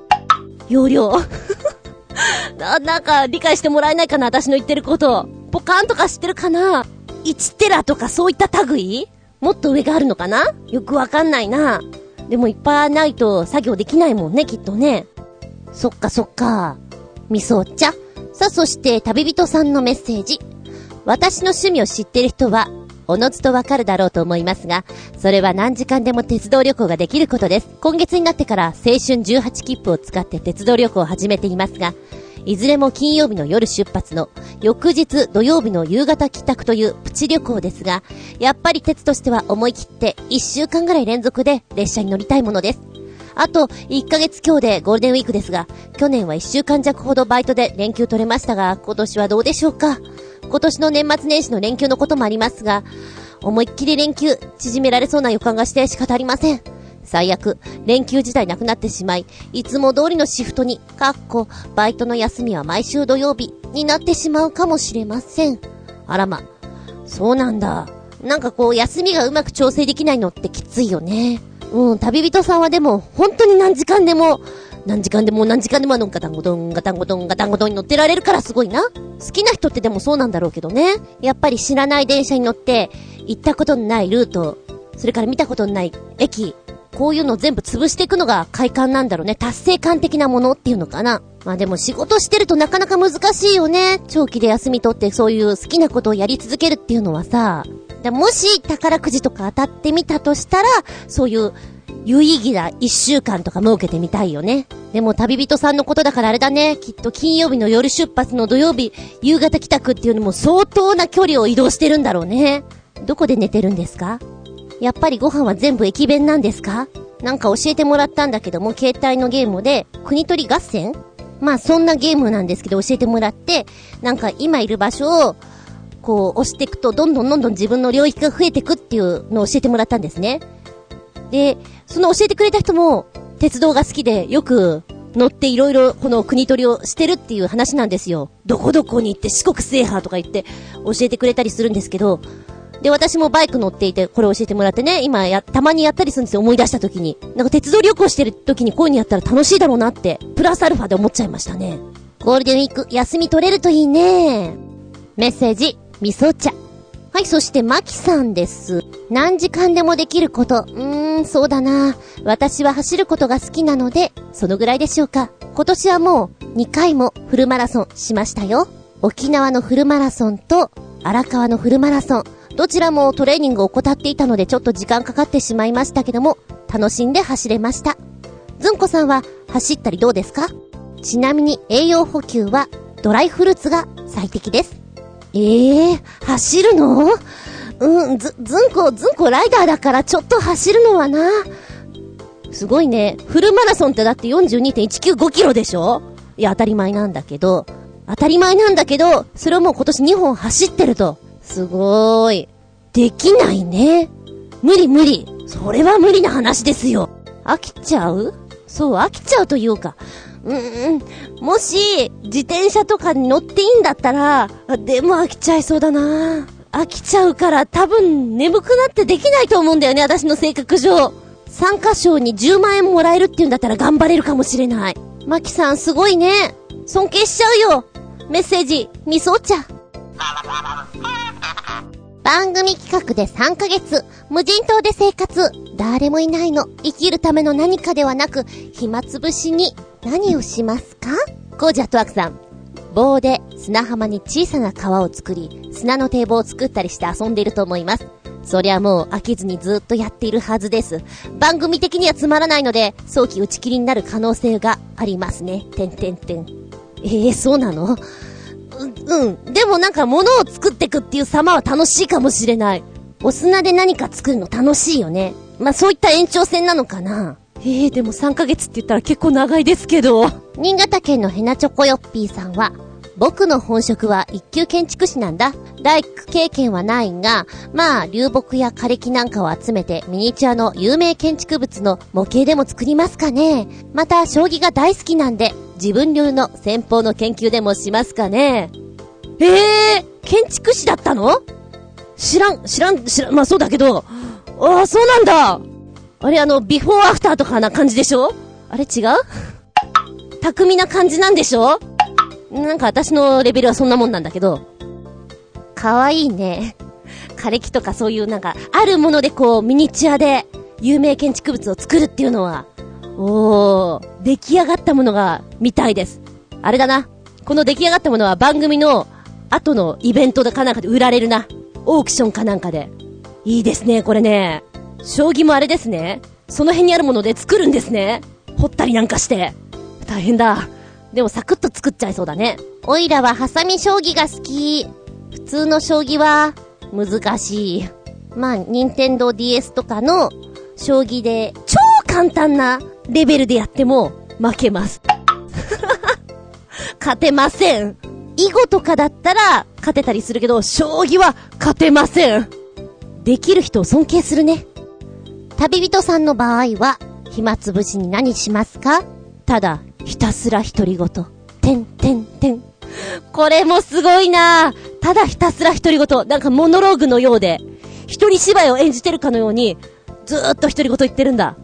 容量 な、なんか理解してもらえないかな私の言ってること。ポカンとか知ってるかな ?1 テラとかそういった類？もっと上があるのかな？よくわかんないな。でもいっぱいないと作業できないもんね、きっとね。そっかそっか。みそお茶。さあ、そして旅人さんのメッセージ。私の趣味を知ってる人は、おのずとわかるだろうと思いますが、それは何時間でも鉄道旅行ができることです。今月になってから青春18切符を使って鉄道旅行を始めていますが、いずれも金曜日の夜出発の翌日土曜日の夕方帰宅というプチ旅行ですが、やっぱり鉄としては思い切って1週間ぐらい連続で列車に乗りたいものです。あと、1ヶ月今日でゴールデンウィークですが、去年は1週間弱ほどバイトで連休取れましたが、今年はどうでしょうか今年の年末年始の連休のこともありますが、思いっきり連休縮められそうな予感がして仕方ありません。最悪、連休自体なくなってしまい、いつも通りのシフトに、かっこ、バイトの休みは毎週土曜日になってしまうかもしれません。あらま、そうなんだ。なんかこう、休みがうまく調整できないのってきついよね。うん、旅人さんはでも、本当に何時間でも、何時間でも何時間でもあのガタンゴトンガタンゴトンガタンゴトンに乗ってられるからすごいな。好きな人ってでもそうなんだろうけどね。やっぱり知らない電車に乗って、行ったことのないルート、それから見たことのない駅、こういうの全部潰していくのが快感なんだろうね。達成感的なものっていうのかな。まあでも仕事してるとなかなか難しいよね。長期で休み取ってそういう好きなことをやり続けるっていうのはさ。もし宝くじとか当たってみたとしたら、そういう有意義な一週間とか設けてみたいよね。でも旅人さんのことだからあれだね。きっと金曜日の夜出発の土曜日、夕方帰宅っていうのも相当な距離を移動してるんだろうね。どこで寝てるんですか？やっぱりご飯は全部駅弁なんですか？なんか教えてもらったんだけども、携帯のゲームで、国取り合戦？まあそんなゲームなんですけど教えてもらって、なんか今いる場所を、こう押していくとどんどんどんどん自分の領域が増えていくっていうのを教えてもらったんですね。で、その教えてくれた人も、鉄道が好きでよく乗っていろいろこの国取りをしてるっていう話なんですよ。どこどこに行って四国制覇とか言って教えてくれたりするんですけど、で、私もバイク乗っていて、これ教えてもらってね、今や、たまにやったりするんですよ、思い出した時に。なんか鉄道旅行してる時にこういうのやったら楽しいだろうなって、プラスアルファで思っちゃいましたね。ゴールデンウィーク、休み取れるといいね。メッセージ、味噌茶。はい、そして、マキさんです。何時間でもできること。うーん、そうだな。私は走ることが好きなので、そのぐらいでしょうか。今年はもう、2回もフルマラソンしましたよ。沖縄のフルマラソンと、荒川のフルマラソン。どちらもトレーニングを怠っていたのでちょっと時間かかってしまいましたけども、楽しんで走れました。ずんこさんは走ったりどうですか？ちなみに栄養補給はドライフルーツが最適です。ええー、走るの？うん、ず、ずんこ、ずんこライダーだからちょっと走るのはな。すごいね。フルマラソンってだって42.195キロでしょ？いや、当たり前なんだけど、当たり前なんだけど、それをもう今年2本走ってると。すごーい。できないね。無理無理。それは無理な話ですよ。飽きちゃう？そう、飽きちゃうというか。うんうん。もし、自転車とかに乗っていいんだったら、あでも飽きちゃいそうだな飽きちゃうから多分眠くなってできないと思うんだよね、私の性格上。参加賞に10万円もらえるっていうんだったら頑張れるかもしれない。マキさんすごいね。尊敬しちゃうよ。メッセージ、みそ茶。番組企画で3ヶ月、無人島で生活。誰もいないの。生きるための何かではなく、暇つぶしに何をしますか？ゴージャットワークさん。棒で砂浜に小さな川を作り、砂の堤防を作ったりして遊んでいると思います。そりゃもう飽きずにずっとやっているはずです。番組的にはつまらないので、早期打ち切りになる可能性がありますね。てんてんてん。ええー、そうなの？う、うん。でもなんか物を作ってくっていう様は楽しいかもしれない。お砂で何か作るの楽しいよね。まあ、そういった延長線なのかな。ええー、でも3ヶ月って言ったら結構長いですけど。新潟県のヘナチョコヨッピーさんは、僕の本職は一級建築士なんだ。大工経験はないが、まあ、流木や枯れ木なんかを集めてミニチュアの有名建築物の模型でも作りますかね。また、将棋が大好きなんで、自分流の戦法の研究でもしますかね？ええー、建築士だったの？知らん、知らん、知らん、まあそうだけど、ああ、そうなんだ。あれあの、ビフォーアフターとかな感じでしょ？あれ違う？巧みな感じなんでしょ？なんか私のレベルはそんなもんなんだけど。かわいいね。枯れ木とかそういうなんか、あるものでこう、ミニチュアで、有名建築物を作るっていうのは、おー、出来上がったものが見たいです。あれだな。この出来上がったものは番組の後のイベントかなんかで売られるな。オークションかなんかで。いいですね、これね。将棋もあれですね。その辺にあるもので作るんですね。掘ったりなんかして。大変だ。でもサクッと作っちゃいそうだね。おいらはハサミ将棋が好き。普通の将棋は難しい。まあ、ニンテンドー DS とかの将棋で超簡単なレベルでやっても負けます。勝てません。囲碁とかだったら勝てたりするけど、将棋は勝てません。できる人を尊敬するね。旅人さんの場合は、暇つぶしに何しますか？ただ、ひたすら独り言。てんてんてん。これもすごいなただひたすら独り言。なんかモノローグのようで、一人芝居を演じてるかのように、ずーっと独り言言ってるんだ。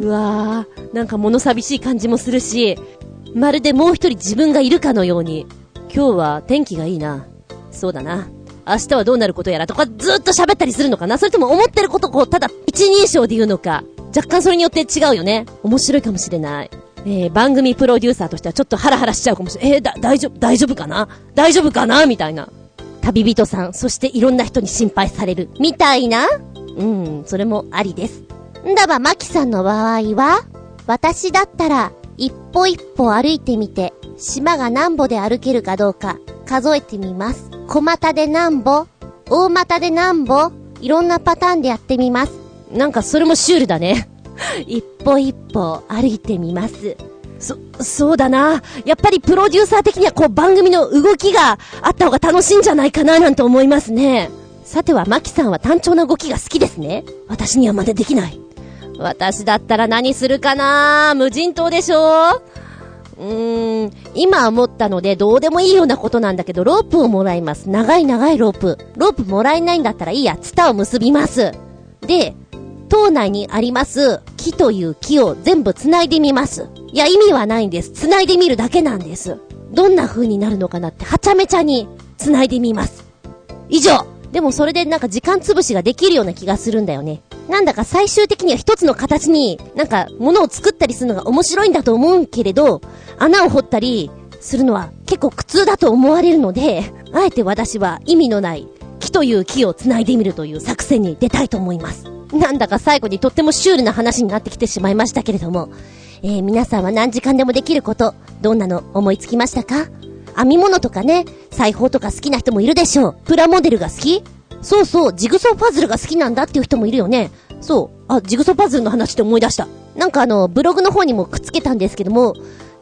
うわー、なんか物寂しい感じもするし、まるでもう一人自分がいるかのように、今日は天気がいいな。そうだな。明日はどうなることやらとかずっと喋ったりするのかなそれとも思ってることをこう、ただ一人称で言うのか。若干それによって違うよね。面白いかもしれない。えー、番組プロデューサーとしてはちょっとハラハラしちゃうかもしれない。えー、だ、大丈夫、大丈夫かな？大丈夫かな？みたいな。旅人さん、そしていろんな人に心配される。みたいな？うん、それもありです。んだば、マキさんの場合は私だったら、一歩一歩歩いてみて、島が何歩で歩けるかどうか、数えてみます。小股で何歩大股で何歩いろんなパターンでやってみます。なんかそれもシュールだね。一歩一歩歩いてみます。そ、そうだな。やっぱりプロデューサー的にはこう番組の動きがあった方が楽しいんじゃないかななんて思いますね。さては、マキさんは単調な動きが好きですね。私には真似できない。私だったら何するかな無人島でしょ？うーん、今思ったのでどうでもいいようなことなんだけど、ロープをもらいます。長い長いロープ。ロープもらえないんだったらいいや、ツタを結びます。で、島内にあります木という木を全部繋いでみます。いや、意味はないんです。繋いでみるだけなんです。どんな風になるのかなって、はちゃめちゃに繋いでみます。以上でもそれでなんか時間潰しができるような気がするんだよね。なんだか最終的には一つの形に、なんか物を作ったりするのが面白いんだと思うけれど、穴を掘ったりするのは結構苦痛だと思われるので、あえて私は意味のない木という木を繋いでみるという作戦に出たいと思います。なんだか最後にとってもシュールな話になってきてしまいましたけれども、えー、皆さんは何時間でもできること、どんなの思いつきましたか？編み物とかね、裁縫とか好きな人もいるでしょう。プラモデルが好き？そうそう、ジグソーパズルが好きなんだっていう人もいるよね。そう。あ、ジグソーパズルの話って思い出した。なんかあの、ブログの方にもくっつけたんですけども、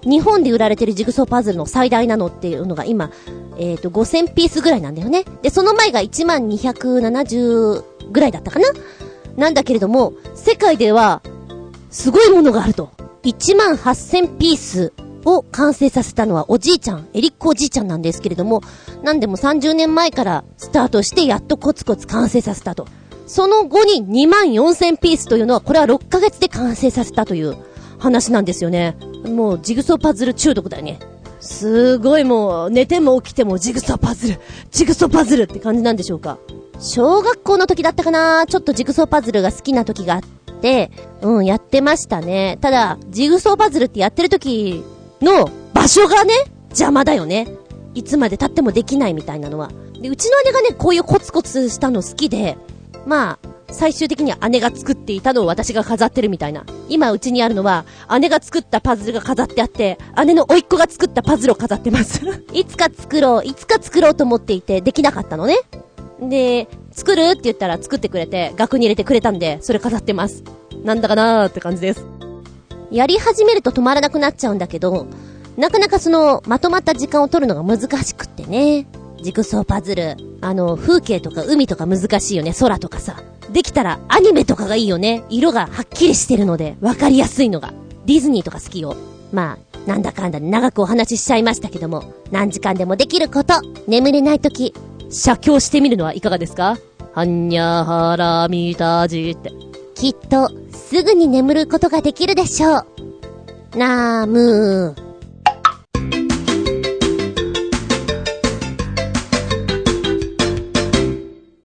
日本で売られてるジグソーパズルの最大なのっていうのが今、えっ、ー、と、5000ピースぐらいなんだよね。で、その前が1270ぐらいだったかななんだけれども、世界では、すごいものがあると。1万8000ピースを完成させたのはおじいちゃん、エリックおじいちゃんなんですけれども、なんでも30年前からスタートしてやっとコツコツ完成させたと。その後に2万4000ピースというのは、これは6ヶ月で完成させたという話なんですよね。もうジグソーパズル中毒だよね。すごいもう、寝ても起きてもジグソーパズル、ジグソーパズルって感じなんでしょうか。小学校の時だったかなちょっとジグソーパズルが好きな時があって、うん、やってましたね。ただ、ジグソーパズルってやってる時の場所がね、邪魔だよね。いつまで経ってもできないみたいなのは。で、うちの姉がね、こういうコツコツしたの好きで、まあ、最終的には姉が作っていたのを私が飾ってるみたいな。今うちにあるのは、姉が作ったパズルが飾ってあって、姉の甥っ子が作ったパズルを飾ってます いつか作ろう、いつか作ろうと思っていて、できなかったのね。で、作るって言ったら作ってくれて、額に入れてくれたんで、それ飾ってます。なんだかなーって感じです。やり始めると止まらなくなっちゃうんだけど、なかなかその、まとまった時間を取るのが難しくってね。ジグソーパズル。あの、風景とか海とか難しいよね。空とかさ。できたらアニメとかがいいよね。色がはっきりしてるので、わかりやすいのが。ディズニーとか好きよ。まあ、なんだかんだ長くお話ししちゃいましたけども、何時間でもできること、眠れないとき、写経してみるのはいかがですか？はんにゃはらみたじって。きっと、すぐに眠ることができるでしょう。なーむー。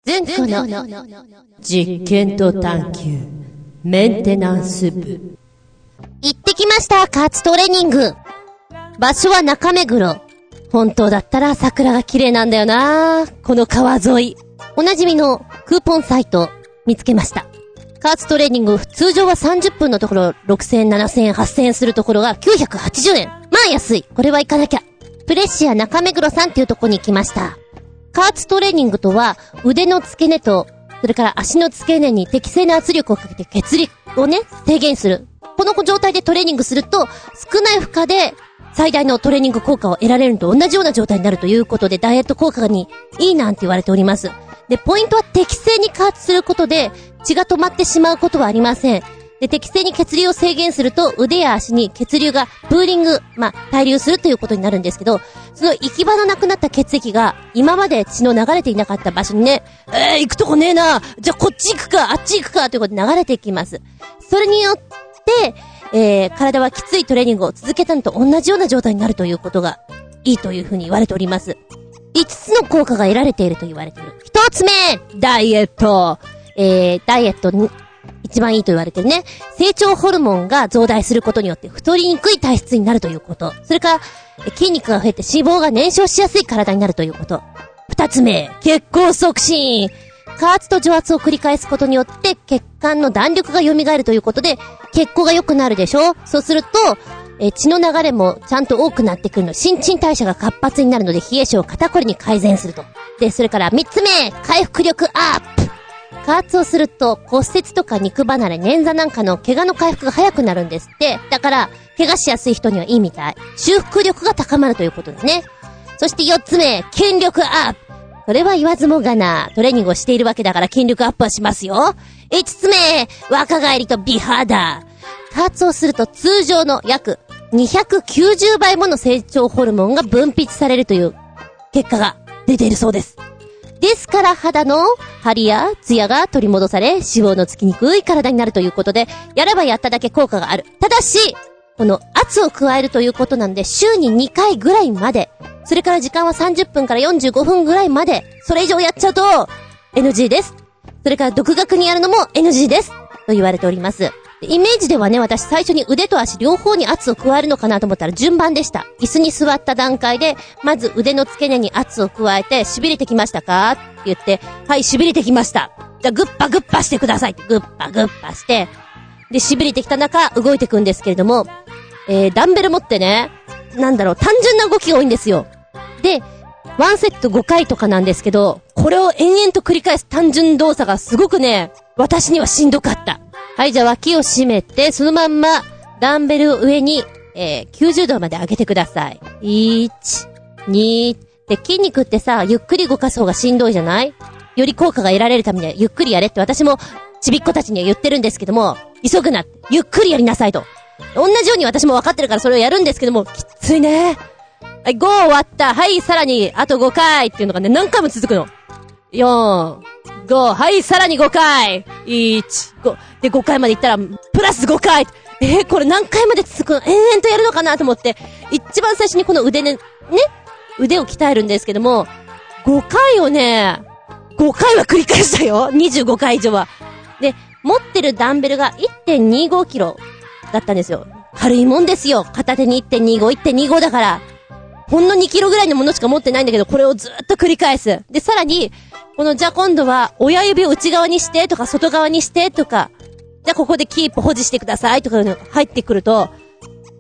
前科の実験と探求。メンテナンス部。行ってきました加圧トレーニング。場所は中目黒。本当だったら桜が綺麗なんだよなこの川沿い。おなじみのクーポンサイト見つけました。加圧トレーニング、通常は30分のところ、6000円、7000円、8000円するところが980円。まあ安い。これは行かなきゃ。プレッシア中目黒さんっていうとこに行きました。加圧トレーニングとは、腕の付け根と、それから足の付け根に適正な圧力をかけて血流をね、低減する。この状態でトレーニングすると、少ない負荷で最大のトレーニング効果を得られるのと同じような状態になるということで、ダイエット効果にいいなんて言われております。で、ポイントは適正に加圧することで、血が止まってしまうことはありません。で、適正に血流を制限すると、腕や足に血流がプーリング、まあ、滞留するということになるんですけど、その行き場のなくなった血液が、今まで血の流れていなかった場所にね、えー、行くとこねえなじゃあこっち行くかあっち行くかということで流れていきます。それによって、えー、体はきついトレーニングを続けたのと同じような状態になるということが、いいというふうに言われております。5つの効果が得られていると言われている。1つ目ダイエットえー、ダイエットに、一番いいと言われてるね。成長ホルモンが増大することによって太りにくい体質になるということ。それから、筋肉が増えて脂肪が燃焼しやすい体になるということ。二つ目、血行促進。加圧と除圧を繰り返すことによって血管の弾力が蘇るということで、血行が良くなるでしょ？そうすると、え血の流れもちゃんと多くなってくるの。新陳代謝が活発になるので冷え性肩こりに改善すると。で、それから三つ目、回復力アップ。加圧をすると骨折とか肉離れ、捻挫なんかの怪我の回復が早くなるんですって。だから、怪我しやすい人にはいいみたい。修復力が高まるということですね。そして四つ目、筋力アップ。これは言わずもがな。トレーニングをしているわけだから筋力アップはしますよ。五つ目、若返りと美肌。加圧をすると通常の約290倍もの成長ホルモンが分泌されるという結果が出ているそうです。ですから肌の張りやツヤが取り戻され、脂肪のつきにくい体になるということで、やればやっただけ効果がある。ただし、この圧を加えるということなんで、週に2回ぐらいまで、それから時間は30分から45分ぐらいまで、それ以上やっちゃうと、NG です。それから独学にやるのも NG です。と言われております。イメージではね、私最初に腕と足両方に圧を加えるのかなと思ったら順番でした。椅子に座った段階で、まず腕の付け根に圧を加えて、痺れてきましたか？って言って、はい、痺れてきました。じゃあグッパグッパしてください、グッパグッパして、で、痺れてきた中、動いていくんですけれども、えー、ダンベル持ってね、なんだろう、単純な動きが多いんですよ。で、ワンセット5回とかなんですけど、これを延々と繰り返す単純動作がすごくね、私にはしんどかった。はい、じゃあ脇を締めて、そのまんま、ダンベルを上に、えー、90度まで上げてください。1、2、で、筋肉ってさ、ゆっくり動かす方がしんどいじゃない？より効果が得られるためには、ゆっくりやれって私も、ちびっ子たちには言ってるんですけども、急ぐな。ゆっくりやりなさいと。同じように私も分かってるからそれをやるんですけども、きついね。はい、5終わった。はい、さらに、あと5回っていうのがね、何回も続くの。4、5、はい、さらに5回。1、5。で、5回まで行ったら、プラス5回。えー、これ何回まで続くの？延々とやるのかなと思って、一番最初にこの腕ね、ね、腕を鍛えるんですけども、5回をね、5回は繰り返したよ。25回以上は。で、持ってるダンベルが1.25キロだったんですよ。軽いもんですよ。片手に1.25、1.25だから。ほんの2キロぐらいのものしか持ってないんだけど、これをずっと繰り返す。で、さらに、この、じゃあ今度は、親指を内側にしてとか、外側にしてとか、じゃあここでキープ保持してくださいとかの入ってくると、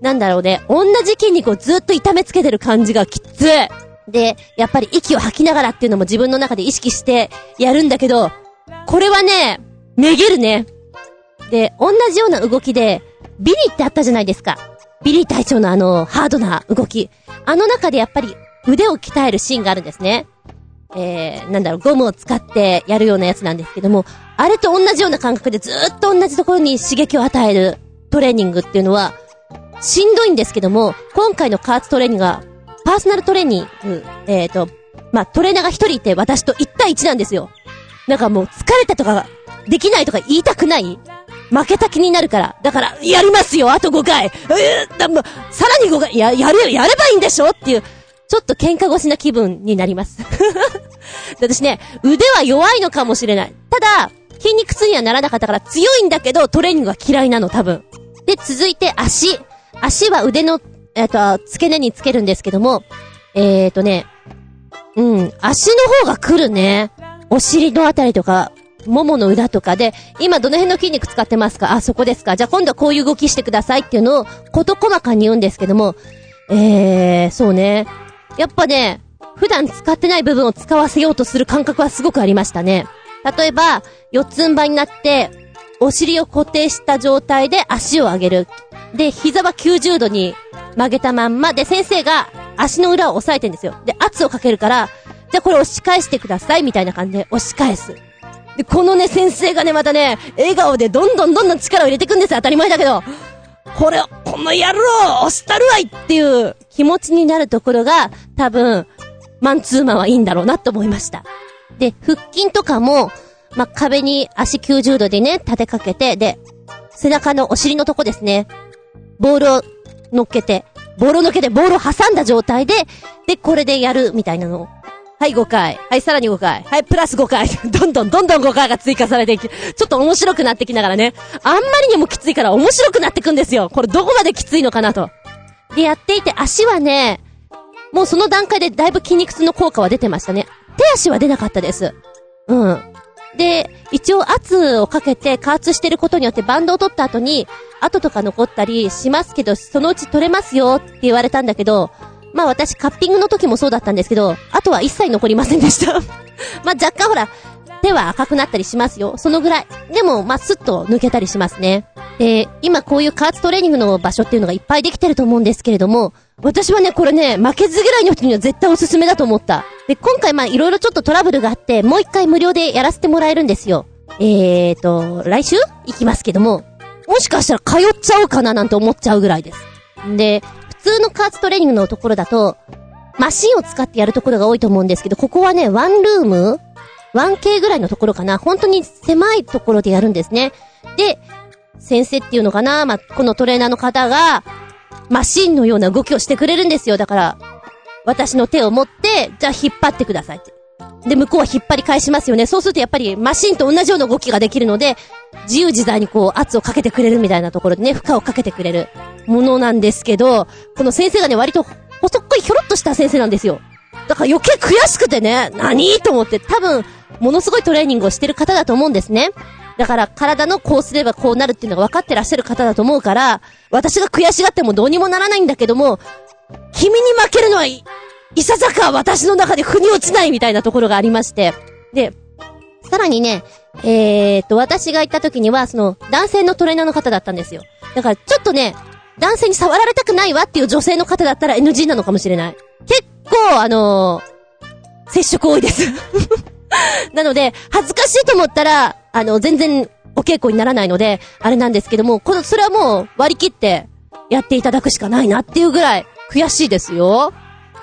なんだろうね、同じ筋肉をずっと痛めつけてる感じがきつい。で、やっぱり息を吐きながらっていうのも自分の中で意識してやるんだけど、これはね、めげるね。で、同じような動きで、ビリーってあったじゃないですか。ビリー隊長のあの、ハードな動き。あの中でやっぱり腕を鍛えるシーンがあるんですね。えー、なんだろう、ゴムを使ってやるようなやつなんですけども、あれと同じような感覚でずっと同じところに刺激を与えるトレーニングっていうのは、しんどいんですけども、今回の加圧トレーニングは、パーソナルトレーニング、えっ、ー、と、まあ、トレーナーが一人いて私と1対1なんですよ。なんかもう疲れたとか、できないとか言いたくない負けた気になるから。だから、やりますよあと5回えー、だもさらに5回や、やれ、やればいいんでしょ？っていう、ちょっと喧嘩越しな気分になります。私ね、腕は弱いのかもしれない。ただ、筋肉痛にはならなかったから強いんだけど、トレーニングが嫌いなの、多分。で、続いて足。足は腕の、えっ、ー、と、付け根につけるんですけども、えっ、ー、とね、うん、足の方が来るね。お尻のあたりとか、ももの裏とかで、今どの辺の筋肉使ってますか？あ、そこですかじゃあ今度はこういう動きしてくださいっていうのを、こと細かに言うんですけども、えー、そうね。やっぱね、普段使ってない部分を使わせようとする感覚はすごくありましたね。例えば、四つん這いになって、お尻を固定した状態で足を上げる。で、膝は90度に曲げたまんま、で、先生が足の裏を押さえてんですよ。で、圧をかけるから、じゃあこれ押し返してください、みたいな感じで押し返す。で、このね、先生がね、またね、笑顔でどんどんどんどん力を入れていくんですよ。当たり前だけど。これ、この野郎押したるわいっていう気持ちになるところが、多分、マンツーマンはいいんだろうなって思いました。で、腹筋とかも、ま壁に足90度でね、立てかけて、で、背中のお尻のとこですね。ボールを乗っけて、ボールを乗っけて、ボールを挟んだ状態で、で、これでやるみたいなのをはい、5回。はい、さらに5回。はい、プラス5回。どんどんどんどん5回が追加されていき、ちょっと面白くなってきながらね。あんまりにもきついから面白くなってくんですよ。これどこまできついのかなと。で、やっていて足はね、もうその段階でだいぶ筋肉痛の効果は出てましたね。手足は出なかったです。うん。で、一応圧をかけて加圧してることによってバンドを取った後に、跡とか残ったりしますけど、そのうち取れますよって言われたんだけど、まあ私カッピングの時もそうだったんですけど、あとは一切残りませんでした まあ若干ほら、手は赤くなったりしますよ。そのぐらい。でも、まあ、スッと抜けたりしますね。で、今こういう加圧トレーニングの場所っていうのがいっぱいできてると思うんですけれども、私はね、これね、負けず嫌いの人には絶対おすすめだと思った。で、今回まあ、いろいろちょっとトラブルがあって、もう一回無料でやらせてもらえるんですよ。えーと、来週？行きますけども、もしかしたら通っちゃおうかななんて思っちゃうぐらいです。で、通の加圧トレーニングのところだと、マシンを使ってやるところが多いと思うんですけど、ここはね、ワンルーム ?1K ぐらいのところかな本当に狭いところでやるんですね。で、先生っていうのかなまあ、このトレーナーの方が、マシンのような動きをしてくれるんですよ。だから、私の手を持って、じゃあ引っ張ってくださいって。で、向こうは引っ張り返しますよね。そうするとやっぱりマシンと同じような動きができるので、自由自在にこう圧をかけてくれるみたいなところでね、負荷をかけてくれるものなんですけど、この先生がね、割と細っこいひょろっとした先生なんですよ。だから余計悔しくてね、何と思って、多分、ものすごいトレーニングをしてる方だと思うんですね。だから体のこうすればこうなるっていうのが分かってらっしゃる方だと思うから、私が悔しがってもどうにもならないんだけども、君に負けるのは、い、ささか私の中で腑に落ちないみたいなところがありまして。で、さらにね、えー、っと、私が行った時には、その、男性のトレーナーの方だったんですよ。だから、ちょっとね、男性に触られたくないわっていう女性の方だったら NG なのかもしれない。結構、あのー、接触多いです なので、恥ずかしいと思ったら、あの、全然お稽古にならないので、あれなんですけども、この、それはもう割り切ってやっていただくしかないなっていうぐらい悔しいですよ。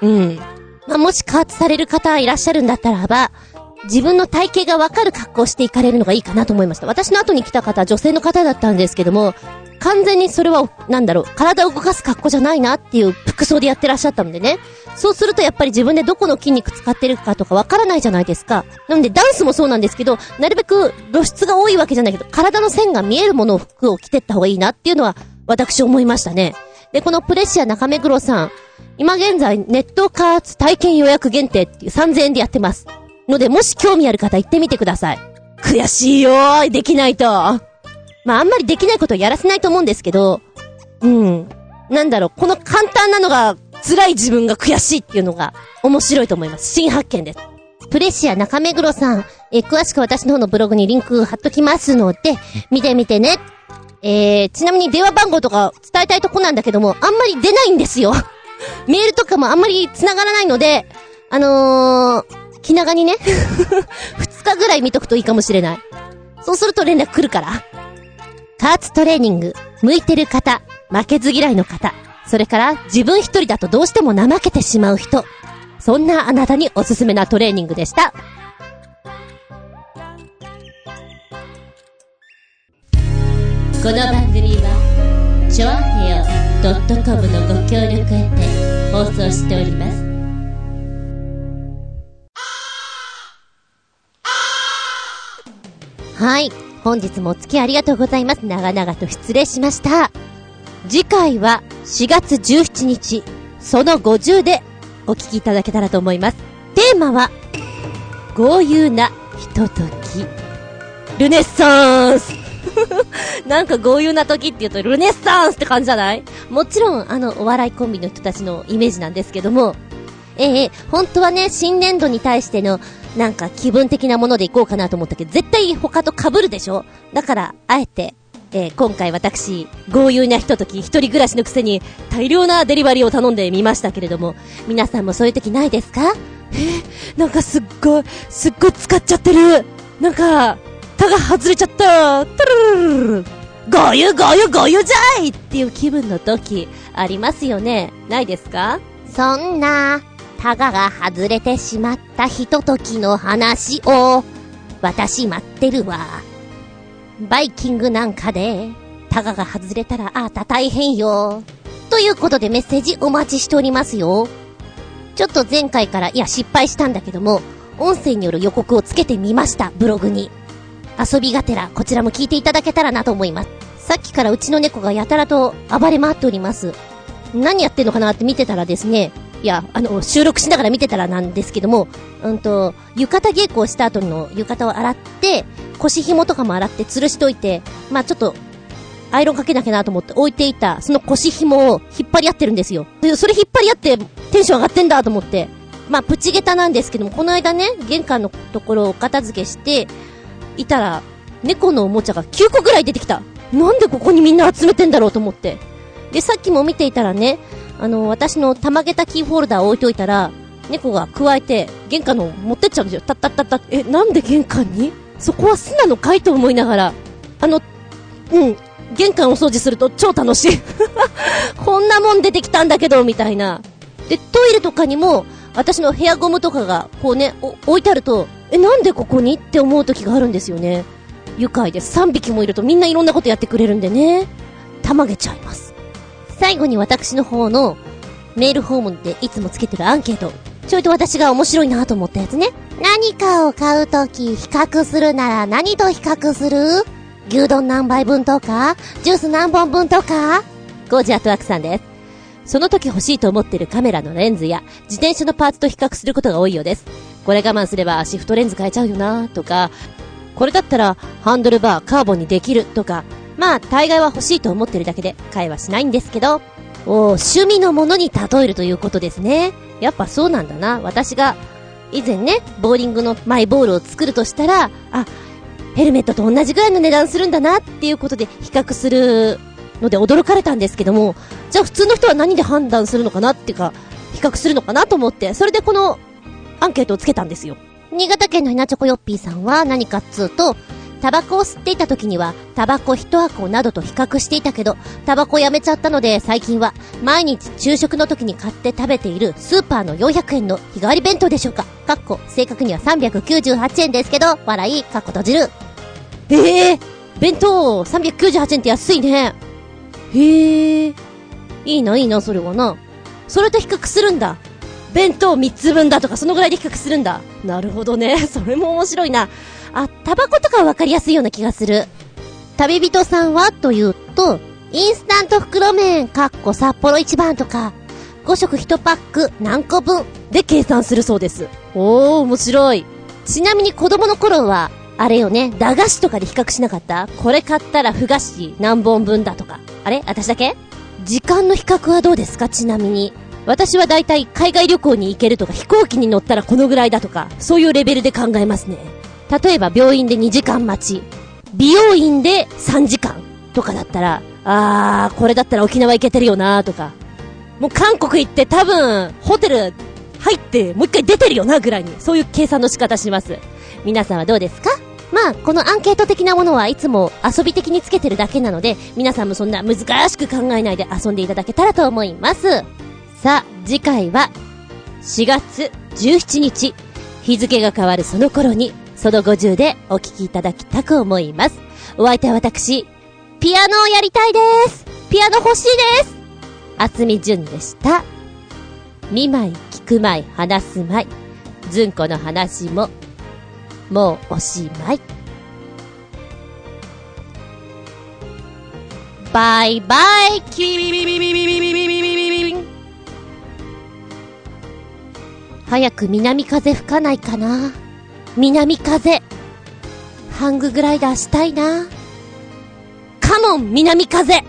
うん。まあ、もし加圧される方いらっしゃるんだったらば、自分の体型がわかる格好をしていかれるのがいいかなと思いました。私の後に来た方女性の方だったんですけども、完全にそれは、なんだろう、体を動かす格好じゃないなっていう服装でやってらっしゃったのでね。そうするとやっぱり自分でどこの筋肉使ってるかとかわからないじゃないですか。なのでダンスもそうなんですけど、なるべく露出が多いわけじゃないけど、体の線が見えるものを服を着てった方がいいなっていうのは、私思いましたね。で、このプレッシア中目黒さん、今現在ネット加圧体験予約限定っていう3000円でやってます。ので、もし興味ある方行ってみてください。悔しいよー、できないと。まあ、あんまりできないことをやらせないと思うんですけど、うん。なんだろう、この簡単なのが辛い自分が悔しいっていうのが面白いと思います。新発見です。プレシア中目黒さん、え詳しく私の方のブログにリンク貼っときますので、見てみてね。えー、ちなみに電話番号とか伝えたいとこなんだけども、あんまり出ないんですよ。メールとかもあんまり繋がらないので、あのー、気長にね、2日ぐらい見とくといいかもしれない。そうすると連絡来るから。加圧トレーニング、向いてる方、負けず嫌いの方、それから自分一人だとどうしても怠けてしまう人、そんなあなたにおすすめなトレーニングでした。この番組は、ちょあへよ .com のご協力へて放送しております。はい。本日もお付き合いありがとうございます。長々と失礼しました。次回は4月17日、その50でお聞きいただけたらと思います。テーマは、豪遊なひととき。ルネッサンス なんか豪遊な時って言うとルネッサンスって感じじゃない？もちろん、あの、お笑いコンビの人たちのイメージなんですけども、ええ本当はね、新年度に対しての、なんか気分的なものでいこうかなと思ったけど、絶対他と被るでしょ？だから、あえて、えー、今回私、豪遊なひととき、一人暮らしのくせに大量なデリバリーを頼んでみましたけれども、皆さんもそういう時ないですか？えー、なんかすっごい、すっごい使っちゃってる。なんか、タが外れちゃった。トゥルルルル。ごゆごゆごゆじゃいっていう気分の時、ありますよねないですかそんな、タガが外れてしまったひとときの話を、私待ってるわ。バイキングなんかで、タガが外れたらあーた大変よ。ということでメッセージお待ちしておりますよ。ちょっと前回から、いや失敗したんだけども、音声による予告をつけてみました、ブログに。遊びがてら、こちらも聞いていただけたらなと思います。さっきからうちの猫がやたらと暴れ回っております。何やってんのかなって見てたらですね、いや、あの、収録しながら見てたらなんですけども、うんと、浴衣稽古をした後の浴衣を洗って、腰紐とかも洗って吊るしといて、まあちょっと、アイロンかけなきゃなと思って置いていた、その腰紐を引っ張り合ってるんですよ。それ引っ張り合ってテンション上がってんだと思って。まあプチ下駄なんですけども、この間ね、玄関のところを片付けして、いたら、猫のおもちゃが9個ぐらい出てきた。なんでここにみんな集めてんだろうと思って。で、さっきも見ていたらね、あの、私の玉げたキーホルダーを置いといたら、猫が加えて、玄関の持ってっちゃうんですよ。たったったった。え、なんで玄関に？そこは巣なのかいと思いながら、あの、うん、玄関を掃除すると超楽しい。こんなもん出てきたんだけど、みたいな。で、トイレとかにも、私のヘアゴムとかが、こうね、置いてあると、え、なんでここにって思う時があるんですよね。愉快です。3匹もいるとみんないろんなことやってくれるんでね。たまげちゃいます。最後に私の方のメールフォームでいつもつけてるアンケート。ちょいと私が面白いなと思ったやつね。何かを買うとき比較するなら何と比較する？牛丼何杯分とか？ジュース何本分とか？ゴージアトワークさんです。その時欲しいと思ってるカメラのレンズや自転車のパーツと比較することが多いようです。これ我慢すればシフトレンズ変えちゃうよなとか、これだったらハンドルバーカーボンにできるとか、まあ大概は欲しいと思ってるだけで買えはしないんですけど、お趣味のものに例えるということですね。やっぱそうなんだな。私が以前ね、ボーリングのマイボールを作るとしたら、あ、ヘルメットと同じぐらいの値段するんだなっていうことで比較するので驚かれたんですけども、じゃあ普通の人は何で判断するのかなっていうか、比較するのかなと思って、それでこのアンケートをつけたんですよ。新潟県のひなちょこよっぴーさんは何かっつうと、タバコを吸っていた時には、タバコ一箱などと比較していたけど、タバコやめちゃったので、最近は、毎日昼食の時に買って食べているスーパーの400円の日替わり弁当でしょうか。かっこ、正確には398円ですけど、笑い、かっこ閉じる。ええー、弁当398円って安いね。へえ。いいな、いいな、それはな。それと比較するんだ。弁当3つ分だとか、そのぐらいで比較するんだ。なるほどね。それも面白いな。あ、タバコとかはわかりやすいような気がする。旅人さんはというと、インスタント袋麺、かっこ札幌一番とか、5食1パック何個分で計算するそうです。おー、面白い。ちなみに子供の頃は、あれよね、駄菓子とかで比較しなかった？これ買ったらふ菓子何本分だとか。あれ？私だけ？時間の比較はどうですか？ちなみに。私は大体海外旅行に行けるとか飛行機に乗ったらこのぐらいだとか、そういうレベルで考えますね。例えば病院で2時間待ち、美容院で3時間とかだったら、あー、これだったら沖縄行けてるよなとか、もう韓国行って多分、ホテル入ってもう一回出てるよなぐらいに、そういう計算の仕方します。皆さんはどうですか？まあ、このアンケート的なものはいつも遊び的につけてるだけなので、皆さんもそんな難しく考えないで遊んでいただけたらと思います。さあ、次回は、4月17日、日付が変わるその頃に、その50でお聴きいただきたく思います。お相手は私、ピアノをやりたいですピアノ欲しいですあつみじゅんでした。見舞い、聞く舞い、話す舞い。ずんこの話も、もうおしまい。バイバイキー早く南風吹かないかな。南風。ハンググライダーしたいな。カモン南風あー